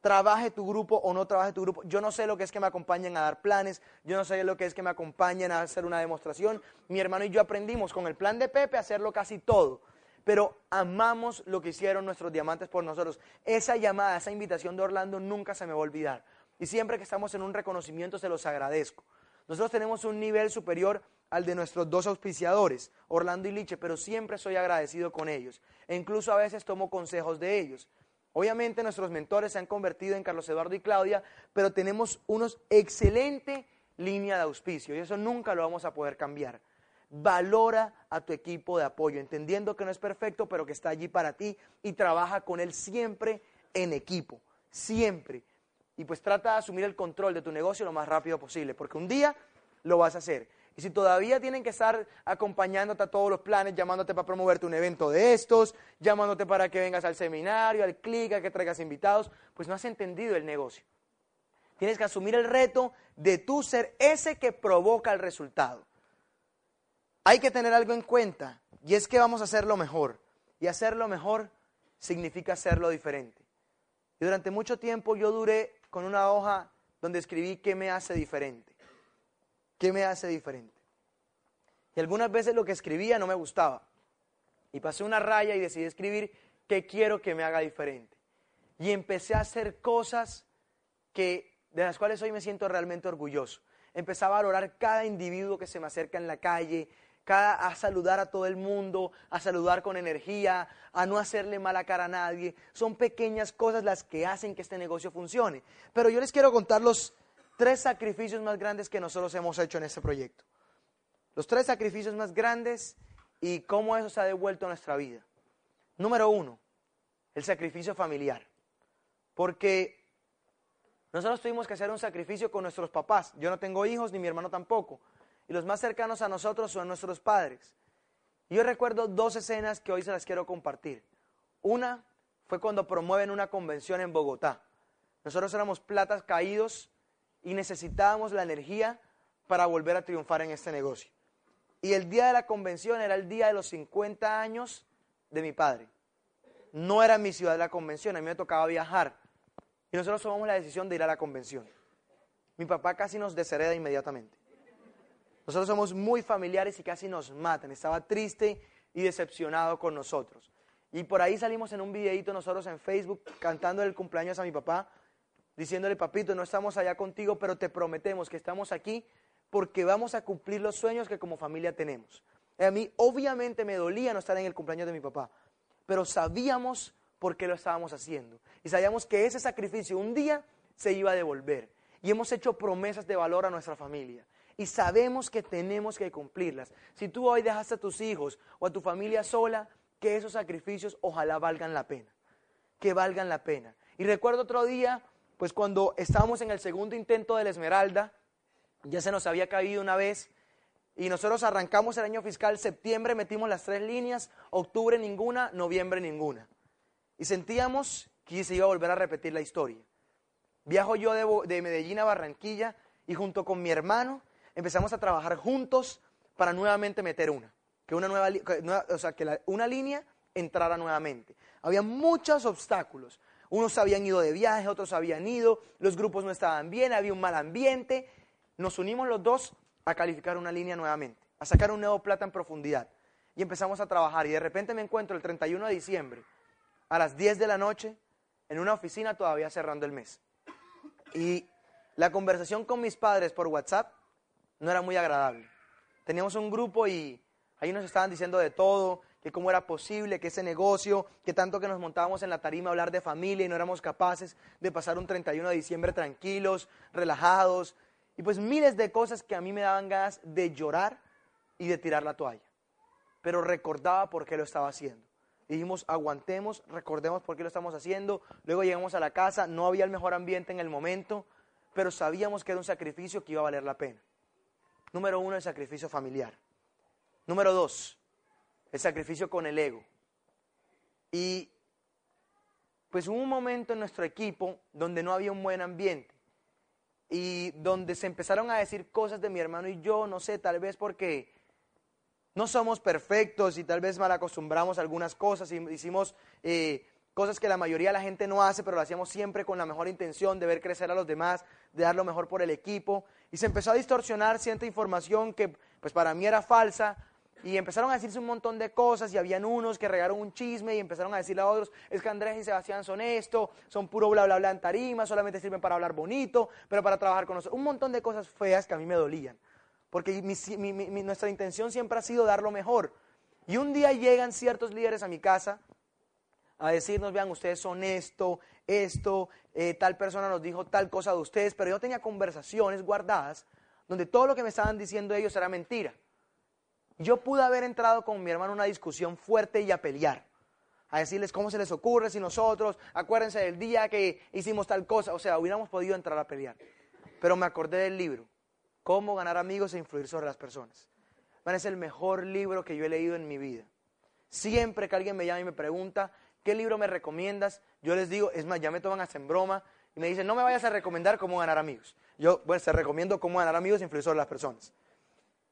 [SPEAKER 1] Trabaje tu grupo o no trabaje tu grupo. Yo no sé lo que es que me acompañen a dar planes, yo no sé lo que es que me acompañen a hacer una demostración. Mi hermano y yo aprendimos con el plan de Pepe a hacerlo casi todo, pero amamos lo que hicieron nuestros diamantes por nosotros. Esa llamada, esa invitación de Orlando nunca se me va a olvidar. Y siempre que estamos en un reconocimiento se los agradezco. Nosotros tenemos un nivel superior al de nuestros dos auspiciadores, Orlando y Liche, pero siempre soy agradecido con ellos. E incluso a veces tomo consejos de ellos. Obviamente nuestros mentores se han convertido en Carlos Eduardo y Claudia, pero tenemos unos excelente línea de auspicio y eso nunca lo vamos a poder cambiar. Valora a tu equipo de apoyo, entendiendo que no es perfecto, pero que está allí para ti y trabaja con él siempre en equipo, siempre. Y pues trata de asumir el control de tu negocio lo más rápido posible, porque un día lo vas a hacer. Y si todavía tienen que estar acompañándote a todos los planes, llamándote para promoverte un evento de estos, llamándote para que vengas al seminario, al clic, a que traigas invitados, pues no has entendido el negocio. Tienes que asumir el reto de tú ser ese que provoca el resultado. Hay que tener algo en cuenta y es que vamos a hacerlo mejor. Y hacerlo mejor significa hacerlo diferente. Y durante mucho tiempo yo duré con una hoja donde escribí qué me hace diferente. ¿Qué me hace diferente? Y algunas veces lo que escribía no me gustaba. Y pasé una raya y decidí escribir qué quiero que me haga diferente. Y empecé a hacer cosas que, de las cuales hoy me siento realmente orgulloso. Empecé a valorar cada individuo que se me acerca en la calle, a saludar a todo el mundo, a saludar con energía, a no hacerle mala cara a nadie. Son pequeñas cosas las que hacen que este negocio funcione. Pero yo les quiero contar los tres sacrificios más grandes que nosotros hemos hecho en este proyecto. Los tres sacrificios más grandes y cómo eso se ha devuelto a nuestra vida. Número uno, el sacrificio familiar. Porque nosotros tuvimos que hacer un sacrificio con nuestros papás. Yo no tengo hijos, ni mi hermano tampoco. Y los más cercanos a nosotros son nuestros padres. Yo recuerdo dos escenas que hoy se las quiero compartir. Una fue cuando promueven una convención en Bogotá. Nosotros éramos platas caídos y necesitábamos la energía para volver a triunfar en este negocio. Y el día de la convención era el día de los 50 años de mi padre. No era mi ciudad la convención, a mí me tocaba viajar. Y nosotros tomamos la decisión de ir a la convención. Mi papá casi nos deshereda inmediatamente. Nosotros somos muy familiares y casi nos matan. Estaba triste y decepcionado con nosotros. Y por ahí salimos en un videito nosotros en Facebook cantando el cumpleaños a mi papá diciéndole, papito, no estamos allá contigo, pero te prometemos que estamos aquí porque vamos a cumplir los sueños que como familia tenemos. A mí obviamente me dolía no estar en el cumpleaños de mi papá, pero sabíamos por qué lo estábamos haciendo. Y sabíamos que ese sacrificio un día se iba a devolver. Y hemos hecho promesas de valor a nuestra familia. Y sabemos que tenemos que cumplirlas. Si tú hoy dejaste a tus hijos o a tu familia sola, que esos sacrificios ojalá valgan la pena. Que valgan la pena. Y recuerdo otro día pues cuando estábamos en el segundo intento de la Esmeralda, ya se nos había caído una vez y nosotros arrancamos el año fiscal, septiembre metimos las tres líneas, octubre ninguna, noviembre ninguna. Y sentíamos que se iba a volver a repetir la historia. Viajo yo de, Medellín a Barranquilla y junto con mi hermano empezamos a trabajar juntos para nuevamente meter una. Que una, nueva, o sea, que una línea entrara nuevamente. Había muchos obstáculos. Unos habían ido de viaje, otros habían ido, los grupos no estaban bien, había un mal ambiente. Nos unimos los dos a calificar una línea nuevamente, a sacar un nuevo plata en profundidad. Y empezamos a trabajar y de repente me encuentro el 31 de diciembre a las 10 de la noche en una oficina todavía cerrando el mes. Y la conversación con mis padres por WhatsApp no era muy agradable. Teníamos un grupo y ahí nos estaban diciendo de todo, que cómo era posible, que ese negocio, que tanto que nos montábamos en la tarima a hablar de familia y no éramos capaces de pasar un 31 de diciembre tranquilos, relajados, y pues miles de cosas que a mí me daban ganas de llorar y de tirar la toalla. Pero recordaba por qué lo estaba haciendo. dijimos, aguantemos, recordemos por qué lo estamos haciendo. Luego llegamos a la casa, no había el mejor ambiente en el momento, pero sabíamos que era un sacrificio que iba a valer la pena. Número uno, el sacrificio familiar. Número dos, el sacrificio con el ego. Y pues hubo un momento en nuestro equipo donde no había un buen ambiente y donde se empezaron a decir cosas de mi hermano y yo, no sé, tal vez porque no somos perfectos y tal vez mal acostumbramos algunas cosas y hicimos eh, cosas que la mayoría de la gente no hace, pero lo hacíamos siempre con la mejor intención de ver crecer a los demás, de dar lo mejor por el equipo. Y se empezó a distorsionar cierta información que pues para mí era falsa y empezaron a decirse un montón de cosas y habían unos que regaron un chisme y empezaron a decirle a otros, es que Andrés y Sebastián son esto, son puro bla bla bla en tarima, solamente sirven para hablar bonito, pero para trabajar con nosotros. Un montón de cosas feas que a mí me dolían. Porque nuestra intención siempre ha sido dar lo mejor. Y un día llegan ciertos líderes a mi casa a decirnos, vean, ustedes son esto, esto, eh, tal persona nos dijo tal cosa de ustedes, pero yo tenía conversaciones guardadas donde todo lo que me estaban diciendo ellos era mentira. Yo pude haber entrado con mi hermano en una discusión fuerte y a pelear, a decirles cómo se les ocurre si nosotros, acuérdense del día que hicimos tal cosa, o sea, hubiéramos podido entrar a pelear. Pero me acordé del libro, Cómo ganar amigos e influir sobre las personas. es el mejor libro que yo he leído en mi vida. Siempre que alguien me llama y me pregunta, ¿qué libro me recomiendas? Yo les digo, es más, ya me toman hasta en broma y me dicen, no me vayas a recomendar cómo ganar amigos. Yo, bueno, te recomiendo cómo ganar amigos e influir sobre las personas.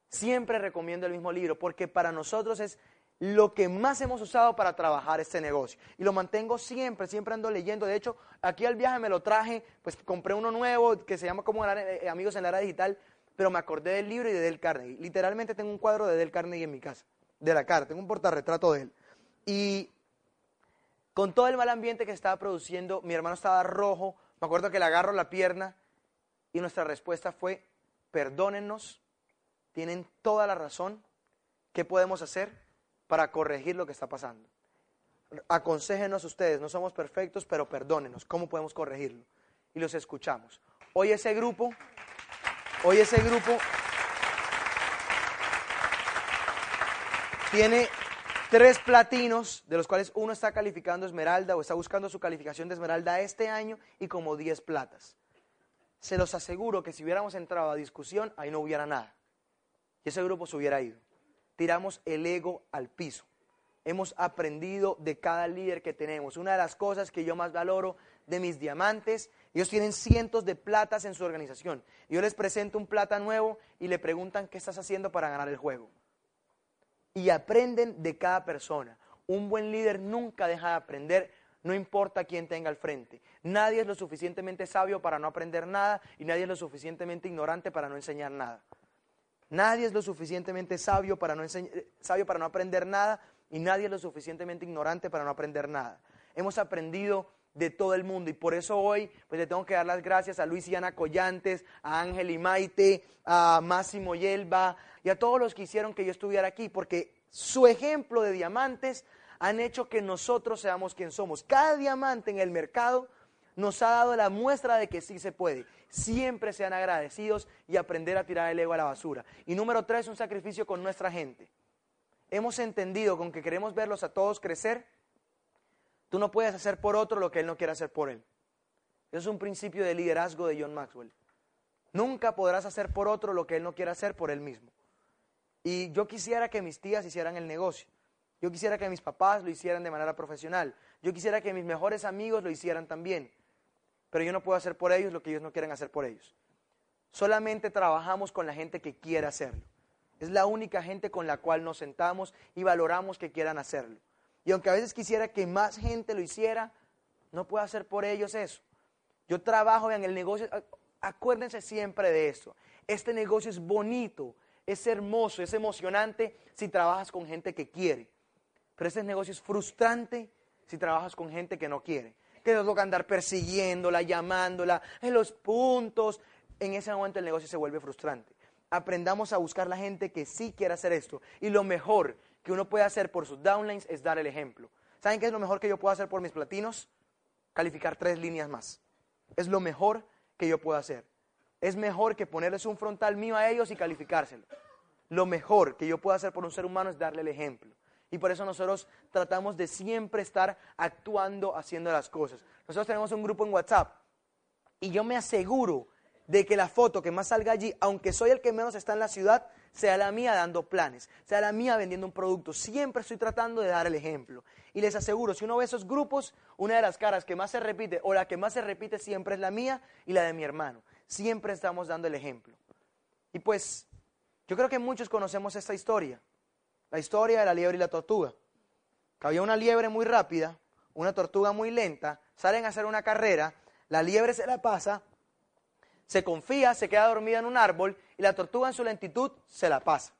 [SPEAKER 1] Siempre recomiendo el mismo libro porque para nosotros es lo que más hemos usado para trabajar este negocio. Y lo mantengo siempre, siempre ando leyendo. De hecho, aquí al viaje me lo traje, pues compré uno nuevo que se llama Cómo ganar eh, amigos en la era digital, pero me acordé del libro y de Del Carnegie. Literalmente tengo un cuadro de Del Carnegie en mi casa, de la cara, tengo un portarretrato de él. Y con todo el mal ambiente que estaba produciendo, mi hermano estaba rojo, me acuerdo que le agarro la pierna y nuestra respuesta fue, perdónennos tienen toda la razón. ¿Qué podemos hacer para corregir lo que está pasando? Aconsejenos ustedes, no somos perfectos, pero perdónenos. ¿Cómo podemos corregirlo? Y los escuchamos. Hoy ese grupo, hoy ese grupo tiene tres platinos, de los cuales uno está calificando esmeralda o está buscando su calificación de esmeralda este año y como diez platas. Se los aseguro que si hubiéramos entrado a discusión, ahí no hubiera nada y ese grupo se hubiera ido. Tiramos el ego al piso. Hemos aprendido de cada líder que tenemos. Una de las cosas que yo más valoro de mis diamantes, ellos tienen cientos de platas en su organización. Yo les presento un plata nuevo y le preguntan qué estás haciendo para ganar el juego. Y aprenden de cada persona. Un buen líder nunca deja de aprender, no importa quién tenga al frente. Nadie es lo suficientemente sabio para no aprender nada y nadie es lo suficientemente ignorante para no enseñar nada. Nadie es lo suficientemente sabio para, no sabio para no aprender nada y nadie es lo suficientemente ignorante para no aprender nada. Hemos aprendido de todo el mundo y por eso hoy pues le tengo que dar las gracias a Luis y Ana Collantes, a Ángel y Maite, a Máximo Yelba y a todos los que hicieron que yo estuviera aquí porque su ejemplo de diamantes han hecho que nosotros seamos quien somos. Cada diamante en el mercado nos ha dado la muestra de que sí se puede. Siempre sean agradecidos y aprender a tirar el ego a la basura. Y número tres, un sacrificio con nuestra gente. Hemos entendido con que queremos verlos a todos crecer. Tú no puedes hacer por otro lo que él no quiere hacer por él. Eso es un principio de liderazgo de John Maxwell. Nunca podrás hacer por otro lo que él no quiere hacer por él mismo. Y yo quisiera que mis tías hicieran el negocio. Yo quisiera que mis papás lo hicieran de manera profesional. Yo quisiera que mis mejores amigos lo hicieran también. pero yo no puedo hacer por ellos lo que ellos no quieren hacer por ellos. Solamente trabajamos con la gente que quiere hacerlo. Es la única gente con la cual nos sentamos y valoramos que quieran hacerlo. Y aunque a veces quisiera que más gente lo hiciera, no puedo hacer por ellos eso. Yo trabajo en el negocio, acuérdense siempre de esto. Este negocio es bonito, es hermoso, es emocionante si trabajas con gente que quiere. Pero este negocio es frustrante si trabajas con gente que no quiere. Que nos toca andar persiguiéndola, llamándola, en los puntos. En ese momento el negocio se vuelve frustrante. Aprendamos a buscar la gente que sí quiere hacer esto. Y lo mejor que uno puede hacer por sus downlines es dar el ejemplo. ¿Saben qué es lo mejor que yo puedo hacer por mis platinos? Calificar tres líneas más. Es lo mejor que yo puedo hacer. Es mejor que ponerles un frontal mío a ellos y calificárselo. Lo mejor que yo puedo hacer por un ser humano es darle el ejemplo. Y por eso nosotros tratamos de siempre estar actuando, haciendo las cosas. Nosotros tenemos un grupo en WhatsApp y yo me aseguro de que la foto que más salga allí, aunque soy el que menos está en la ciudad, sea la mía dando planes, sea la mía vendiendo un producto. Siempre estoy tratando de dar el ejemplo. Y les aseguro, si uno ve esos grupos, una de las caras que más se repite o la que más se repite siempre es la mía y la de mi hermano. Siempre estamos dando el ejemplo. Y pues, yo creo que muchos conocemos esta historia. La historia de la liebre y la tortuga. Que había una liebre muy rápida, una tortuga muy lenta, salen a hacer una carrera, la liebre se la pasa, se confía, se queda dormida en un árbol y la tortuga en su lentitud se la pasa.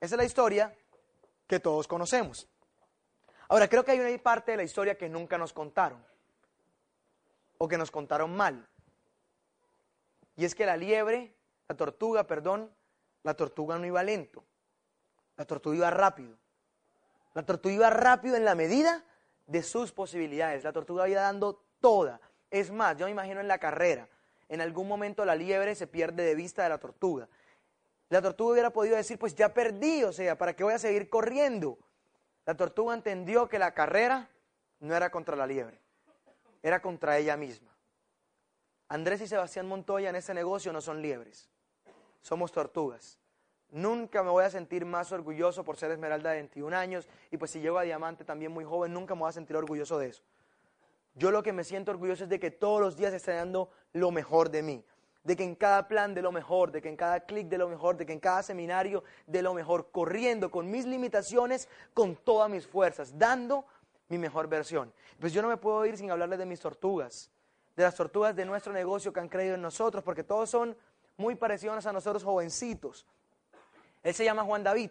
[SPEAKER 1] Esa es la historia que todos conocemos. Ahora, creo que hay una parte de la historia que nunca nos contaron, o que nos contaron mal. Y es que la liebre, la tortuga, perdón, la tortuga no iba lento, la tortuga iba rápido. La tortuga iba rápido en la medida de sus posibilidades. La tortuga iba dando toda. Es más, yo me imagino en la carrera, en algún momento la liebre se pierde de vista de la tortuga. La tortuga hubiera podido decir, pues ya perdí, o sea, ¿para qué voy a seguir corriendo? La tortuga entendió que la carrera no era contra la liebre, era contra ella misma. Andrés y Sebastián Montoya en ese negocio no son liebres, somos tortugas. Nunca me voy a sentir más orgulloso por ser Esmeralda de 21 años y pues si llego a Diamante también muy joven, nunca me voy a sentir orgulloso de eso. Yo lo que me siento orgulloso es de que todos los días esté dando lo mejor de mí, de que en cada plan de lo mejor, de que en cada clic de lo mejor, de que en cada seminario de lo mejor, corriendo con mis limitaciones, con todas mis fuerzas, dando mi mejor versión. Pues yo no me puedo ir sin hablarles de mis tortugas, de las tortugas de nuestro negocio que han creído en nosotros, porque todos son muy parecidos a nosotros jovencitos. Él se llama Juan David.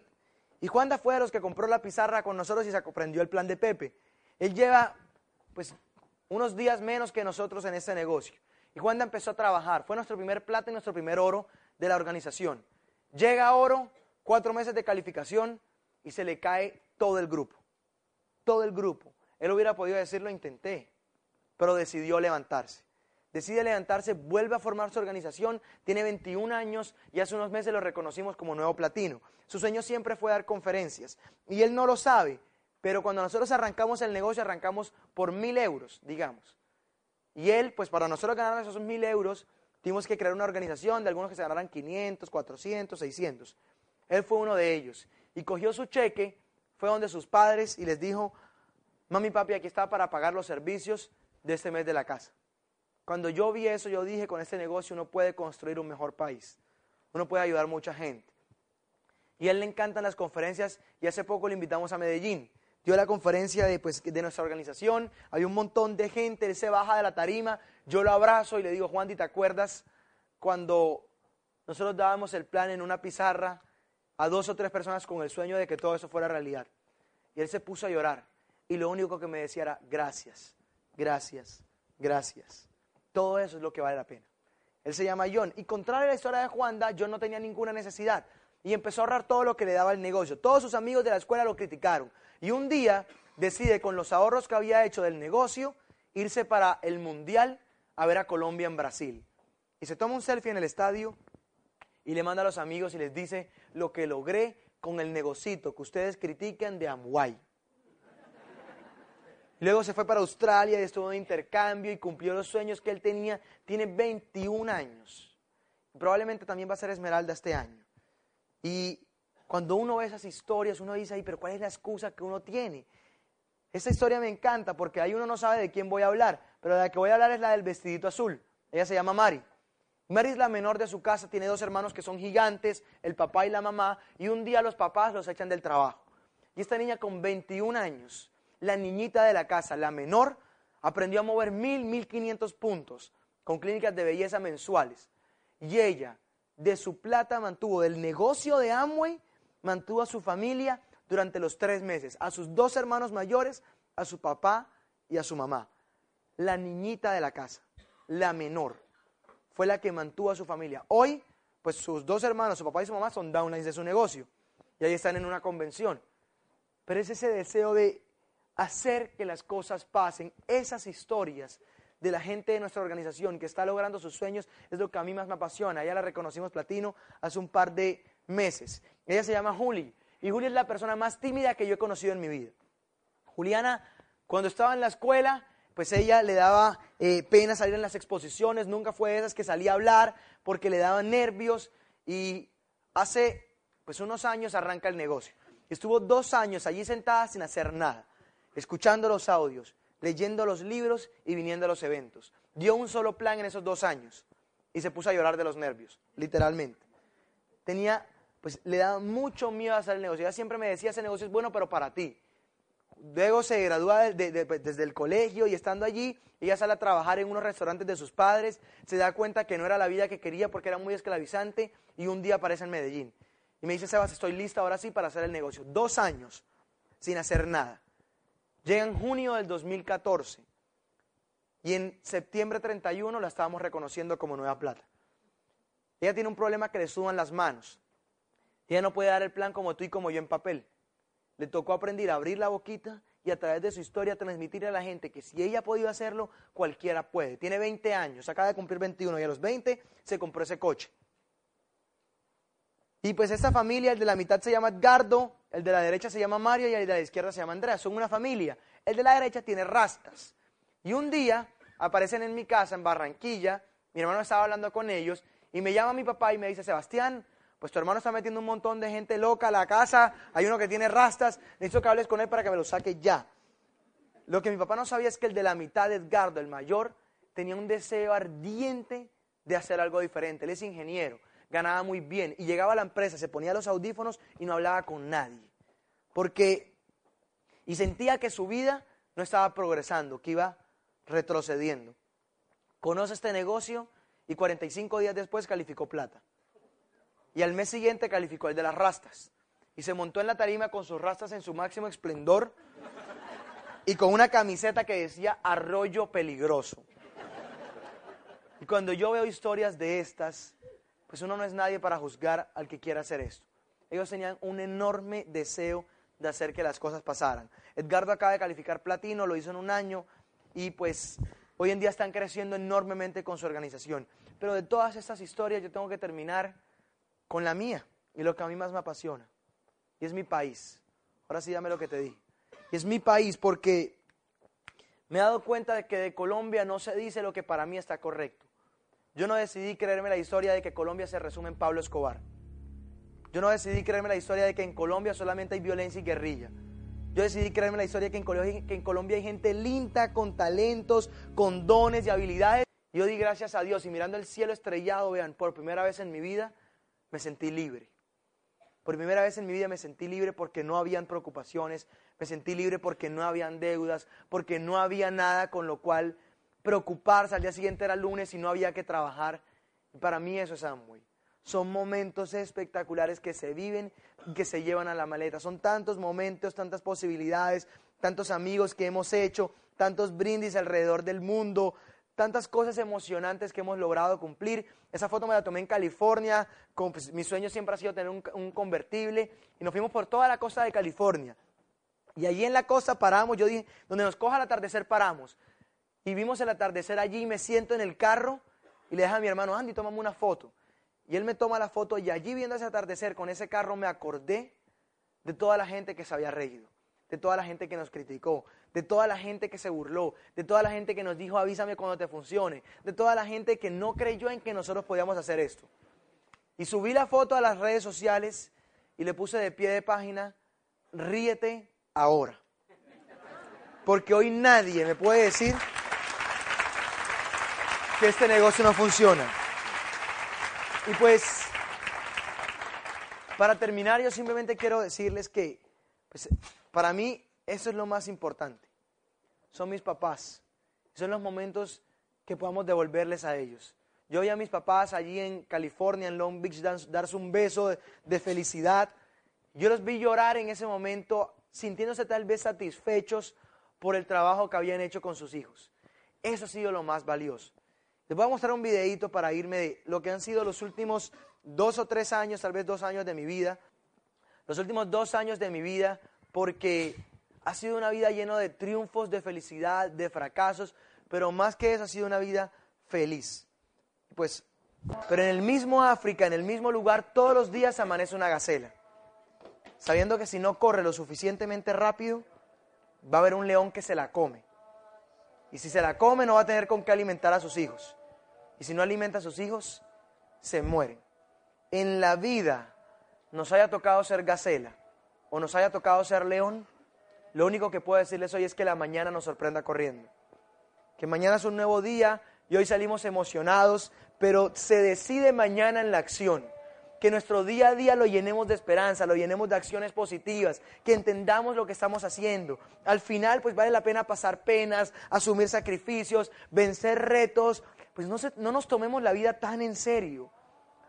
[SPEAKER 1] Y Juan da fue de los que compró la pizarra con nosotros y se aprendió el plan de Pepe. Él lleva, pues, unos días menos que nosotros en este negocio. Y Juanda empezó a trabajar. Fue nuestro primer plata y nuestro primer oro de la organización. Llega oro, cuatro meses de calificación y se le cae todo el grupo. Todo el grupo. Él hubiera podido decirlo, intenté, pero decidió levantarse. Decide levantarse, vuelve a formar su organización, tiene 21 años y hace unos meses lo reconocimos como nuevo platino. Su sueño siempre fue dar conferencias y él no lo sabe, pero cuando nosotros arrancamos el negocio, arrancamos por mil euros, digamos. Y él, pues para nosotros ganar esos mil euros, tuvimos que crear una organización de algunos que se ganaran 500, 400, 600. Él fue uno de ellos. Y cogió su cheque, fue donde sus padres y les dijo, mami, papi, aquí está para pagar los servicios de este mes de la casa. Cuando yo vi eso, yo dije, con este negocio uno puede construir un mejor país. Uno puede ayudar a mucha gente. Y a él le encantan las conferencias y hace poco le invitamos a Medellín dio la conferencia de, pues, de nuestra organización, hay un montón de gente, él se baja de la tarima, yo lo abrazo y le digo, Juan, ¿te acuerdas cuando nosotros dábamos el plan en una pizarra a dos o tres personas con el sueño de que todo eso fuera realidad? Y él se puso a llorar y lo único que me decía era, gracias, gracias, gracias. Todo eso es lo que vale la pena. Él se llama John. Y contrario a la historia de Juanda, John no tenía ninguna necesidad. Y empezó a ahorrar todo lo que le daba el negocio. Todos sus amigos de la escuela lo criticaron. Y un día decide con los ahorros que había hecho del negocio irse para el Mundial a ver a Colombia en Brasil. Y se toma un selfie en el estadio y le manda a los amigos y les dice lo que logré con el negocito que ustedes critican de Amway. Luego se fue para Australia y estuvo de intercambio y cumplió los sueños que él tenía. Tiene 21 años. Probablemente también va a ser Esmeralda este año. Y cuando uno ve esas historias, uno dice, ahí, pero ¿cuál es la excusa que uno tiene? Esta historia me encanta porque ahí uno no sabe de quién voy a hablar, pero la que voy a hablar es la del vestidito azul. Ella se llama Mari. Mari es la menor de su casa, tiene dos hermanos que son gigantes, el papá y la mamá, y un día los papás los echan del trabajo. Y esta niña con 21 años, la niñita de la casa, la menor, aprendió a mover mil, mil quinientos puntos con clínicas de belleza mensuales. Y ella, de su plata, mantuvo del negocio de Amway, mantuvo a su familia durante los tres meses, a sus dos hermanos mayores, a su papá y a su mamá. La niñita de la casa, la menor, fue la que mantuvo a su familia. Hoy, pues sus dos hermanos, su papá y su mamá, son downlines de su negocio. Y ahí están en una convención. Pero es ese deseo de hacer que las cosas pasen, esas historias de la gente de nuestra organización que está logrando sus sueños, es lo que a mí más me apasiona. Ella la reconocimos platino hace un par de meses. Ella se llama Juli. Y Julia es la persona más tímida que yo he conocido en mi vida. Juliana, cuando estaba en la escuela, pues ella le daba eh, pena salir en las exposiciones, nunca fue de esas que salía a hablar porque le daban nervios y hace pues unos años arranca el negocio. Estuvo dos años allí sentada sin hacer nada, escuchando los audios, leyendo los libros y viniendo a los eventos. Dio un solo plan en esos dos años y se puso a llorar de los nervios, literalmente. Tenía pues le da mucho miedo hacer el negocio. Ella siempre me decía, ese negocio es bueno, pero para ti. Luego se gradúa pues, desde el colegio y estando allí, ella sale a trabajar en unos restaurantes de sus padres, se da cuenta que no era la vida que quería porque era muy esclavizante y un día aparece en Medellín. Y me dice, Sebas, estoy lista ahora sí para hacer el negocio. Dos años sin hacer nada. Llega en junio del 2014 y en septiembre 31 la estábamos reconociendo como Nueva Plata. Ella tiene un problema que le suban las manos. Ella no puede dar el plan como tú y como yo en papel. Le tocó aprender a abrir la boquita y a través de su historia transmitirle a la gente que si ella ha podido hacerlo, cualquiera puede. Tiene 20 años, acaba de cumplir 21 y a los 20 se compró ese coche. Y pues esta familia, el de la mitad se llama Edgardo, el de la derecha se llama Mario y el de la izquierda se llama Andrea. Son una familia. El de la derecha tiene rastas. Y un día aparecen en mi casa en Barranquilla, mi hermano estaba hablando con ellos y me llama mi papá y me dice, Sebastián, pues tu hermano está metiendo un montón de gente loca a la casa, hay uno que tiene rastas, necesito que hables con él para que me lo saque ya. Lo que mi papá no sabía es que el de la mitad, Edgardo, el mayor, tenía un deseo ardiente de hacer algo diferente. Él es ingeniero, ganaba muy bien y llegaba a la empresa, se ponía los audífonos y no hablaba con nadie. Porque, y sentía que su vida no estaba progresando, que iba retrocediendo. Conoce este negocio y 45 días después calificó plata. Y al mes siguiente calificó el de las rastas. Y se montó en la tarima con sus rastas en su máximo esplendor y con una camiseta que decía arroyo peligroso. Y cuando yo veo historias de estas, pues uno no es nadie para juzgar al que quiera hacer esto. Ellos tenían un enorme deseo de hacer que las cosas pasaran. Edgardo acaba de calificar platino, lo hizo en un año y pues hoy en día están creciendo enormemente con su organización. Pero de todas estas historias yo tengo que terminar con la mía y lo que a mí más me apasiona. Y es mi país. Ahora sí dame lo que te di. Y es mi país porque me he dado cuenta de que de Colombia no se dice lo que para mí está correcto. Yo no decidí creerme la historia de que Colombia se resume en Pablo Escobar. Yo no decidí creerme la historia de que en Colombia solamente hay violencia y guerrilla. Yo decidí creerme la historia de que en, Colombia, hay gente linda, con talentos, con dones y habilidades. Yo di gracias a Dios y mirando el cielo estrellado, vean, por primera vez en mi vida, me sentí libre. Por primera vez en mi vida me sentí libre porque no habían preocupaciones, me sentí libre porque no habían deudas, porque no había nada con lo cual preocuparse. Al día siguiente era lunes y no había que trabajar. Y para mí eso es Amway. Son momentos espectaculares que se viven y que se llevan a la maleta. Son tantos momentos, tantas posibilidades, tantos amigos que hemos hecho, tantos brindis alrededor del mundo, tantas cosas emocionantes que hemos logrado cumplir. Esa foto me la tomé en California, pues, mi sueño siempre ha sido tener un, convertible y nos fuimos por toda la costa de California. Y allí en la costa paramos, yo dije, donde nos coja el atardecer paramos. Y vimos el atardecer allí y me siento en el carro y le dije a mi hermano, Andy, tómame una foto. Y él me toma la foto y allí viendo ese atardecer con ese carro me acordé de toda la gente que se había reído de toda la gente que nos criticó, de toda la gente que se burló, de toda la gente que nos dijo avísame cuando te funcione, de toda la gente que no creyó en que nosotros podíamos hacer esto. Y subí la foto a las redes sociales y le puse de pie de página, ríete ahora. porque hoy nadie me puede decir que este negocio no funciona. Y pues, para terminar, yo simplemente quiero decirles que, pues, para mí, eso es lo más importante. Son mis papás. Son los momentos que podamos devolverles a ellos. Yo vi a mis papás allí en California, en Long Beach, darse un beso de, felicidad. Yo los vi llorar en ese momento, sintiéndose tal vez satisfechos por el trabajo que habían hecho con sus hijos. Eso ha sido lo más valioso. Les voy a mostrar un videito para irme de lo que han sido los últimos dos o tres años, tal vez dos años de mi vida. Los últimos dos años de mi vida, porque ha sido una vida llena de triunfos, de felicidad, de fracasos, pero más que eso ha sido una vida feliz. Pues, pero en el mismo África, en el mismo lugar, todos los días amanece una gacela, sabiendo que si no corre lo suficientemente rápido, va a haber un león que se la come. Y si se la come, no va a tener con qué alimentar a sus hijos. Y si no alimenta a sus hijos, se mueren. En la vida nos haya tocado ser gacela o nos haya tocado ser león, lo único que puedo decirles hoy es que la mañana nos sorprenda corriendo que mañana es un nuevo día y hoy salimos emocionados, pero se decide mañana en la acción. Que nuestro día a día lo llenemos de esperanza, lo llenemos de acciones positivas, que entendamos lo que estamos haciendo. Al final, pues vale la pena pasar penas, asumir sacrificios, vencer retos, pues no, no nos tomemos la vida tan en serio.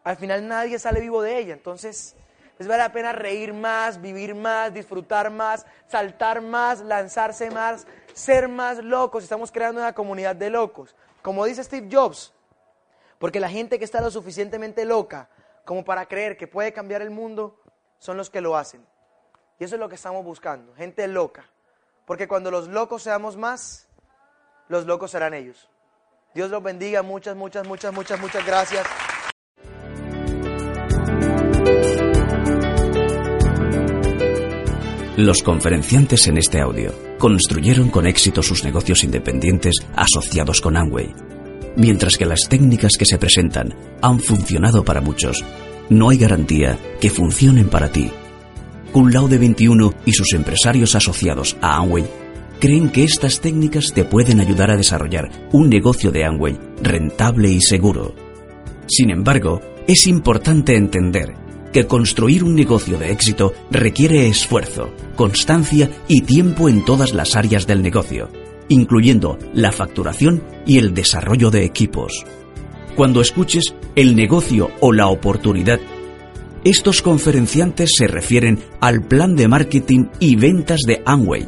[SPEAKER 1] Al final nadie sale vivo de ella, entonces les vale la pena reír más, vivir más, disfrutar más, saltar más, lanzarse más, ser más locos. Estamos creando una comunidad de locos. Como dice Steve Jobs, porque la gente que está lo suficientemente loca como para creer que puede cambiar el mundo son los que lo hacen. Y eso es lo que estamos buscando, gente loca. Porque cuando los locos seamos más, los locos serán ellos. Dios los bendiga, muchas, muchas, muchas, muchas, muchas gracias.
[SPEAKER 2] Los conferenciantes en este audio construyeron con éxito sus negocios independientes asociados con Amway. Mientras que las técnicas que se presentan han funcionado para muchos, no hay garantía que funcionen para ti. Kun Laude 21 y sus empresarios asociados a Amway creen que estas técnicas te pueden ayudar a desarrollar un negocio de Amway rentable y seguro. Sin embargo, es importante entender que construir un negocio de éxito requiere esfuerzo, constancia y tiempo en todas las áreas del negocio, incluyendo la facturación y el desarrollo de equipos. Cuando escuches el negocio o la oportunidad, estos conferenciantes se refieren al plan de marketing y ventas de Amway.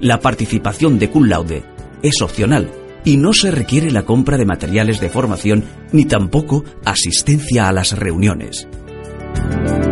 [SPEAKER 2] La participación de Cum es opcional y no se requiere la compra de materiales de formación ni tampoco asistencia a las reuniones. 嗯。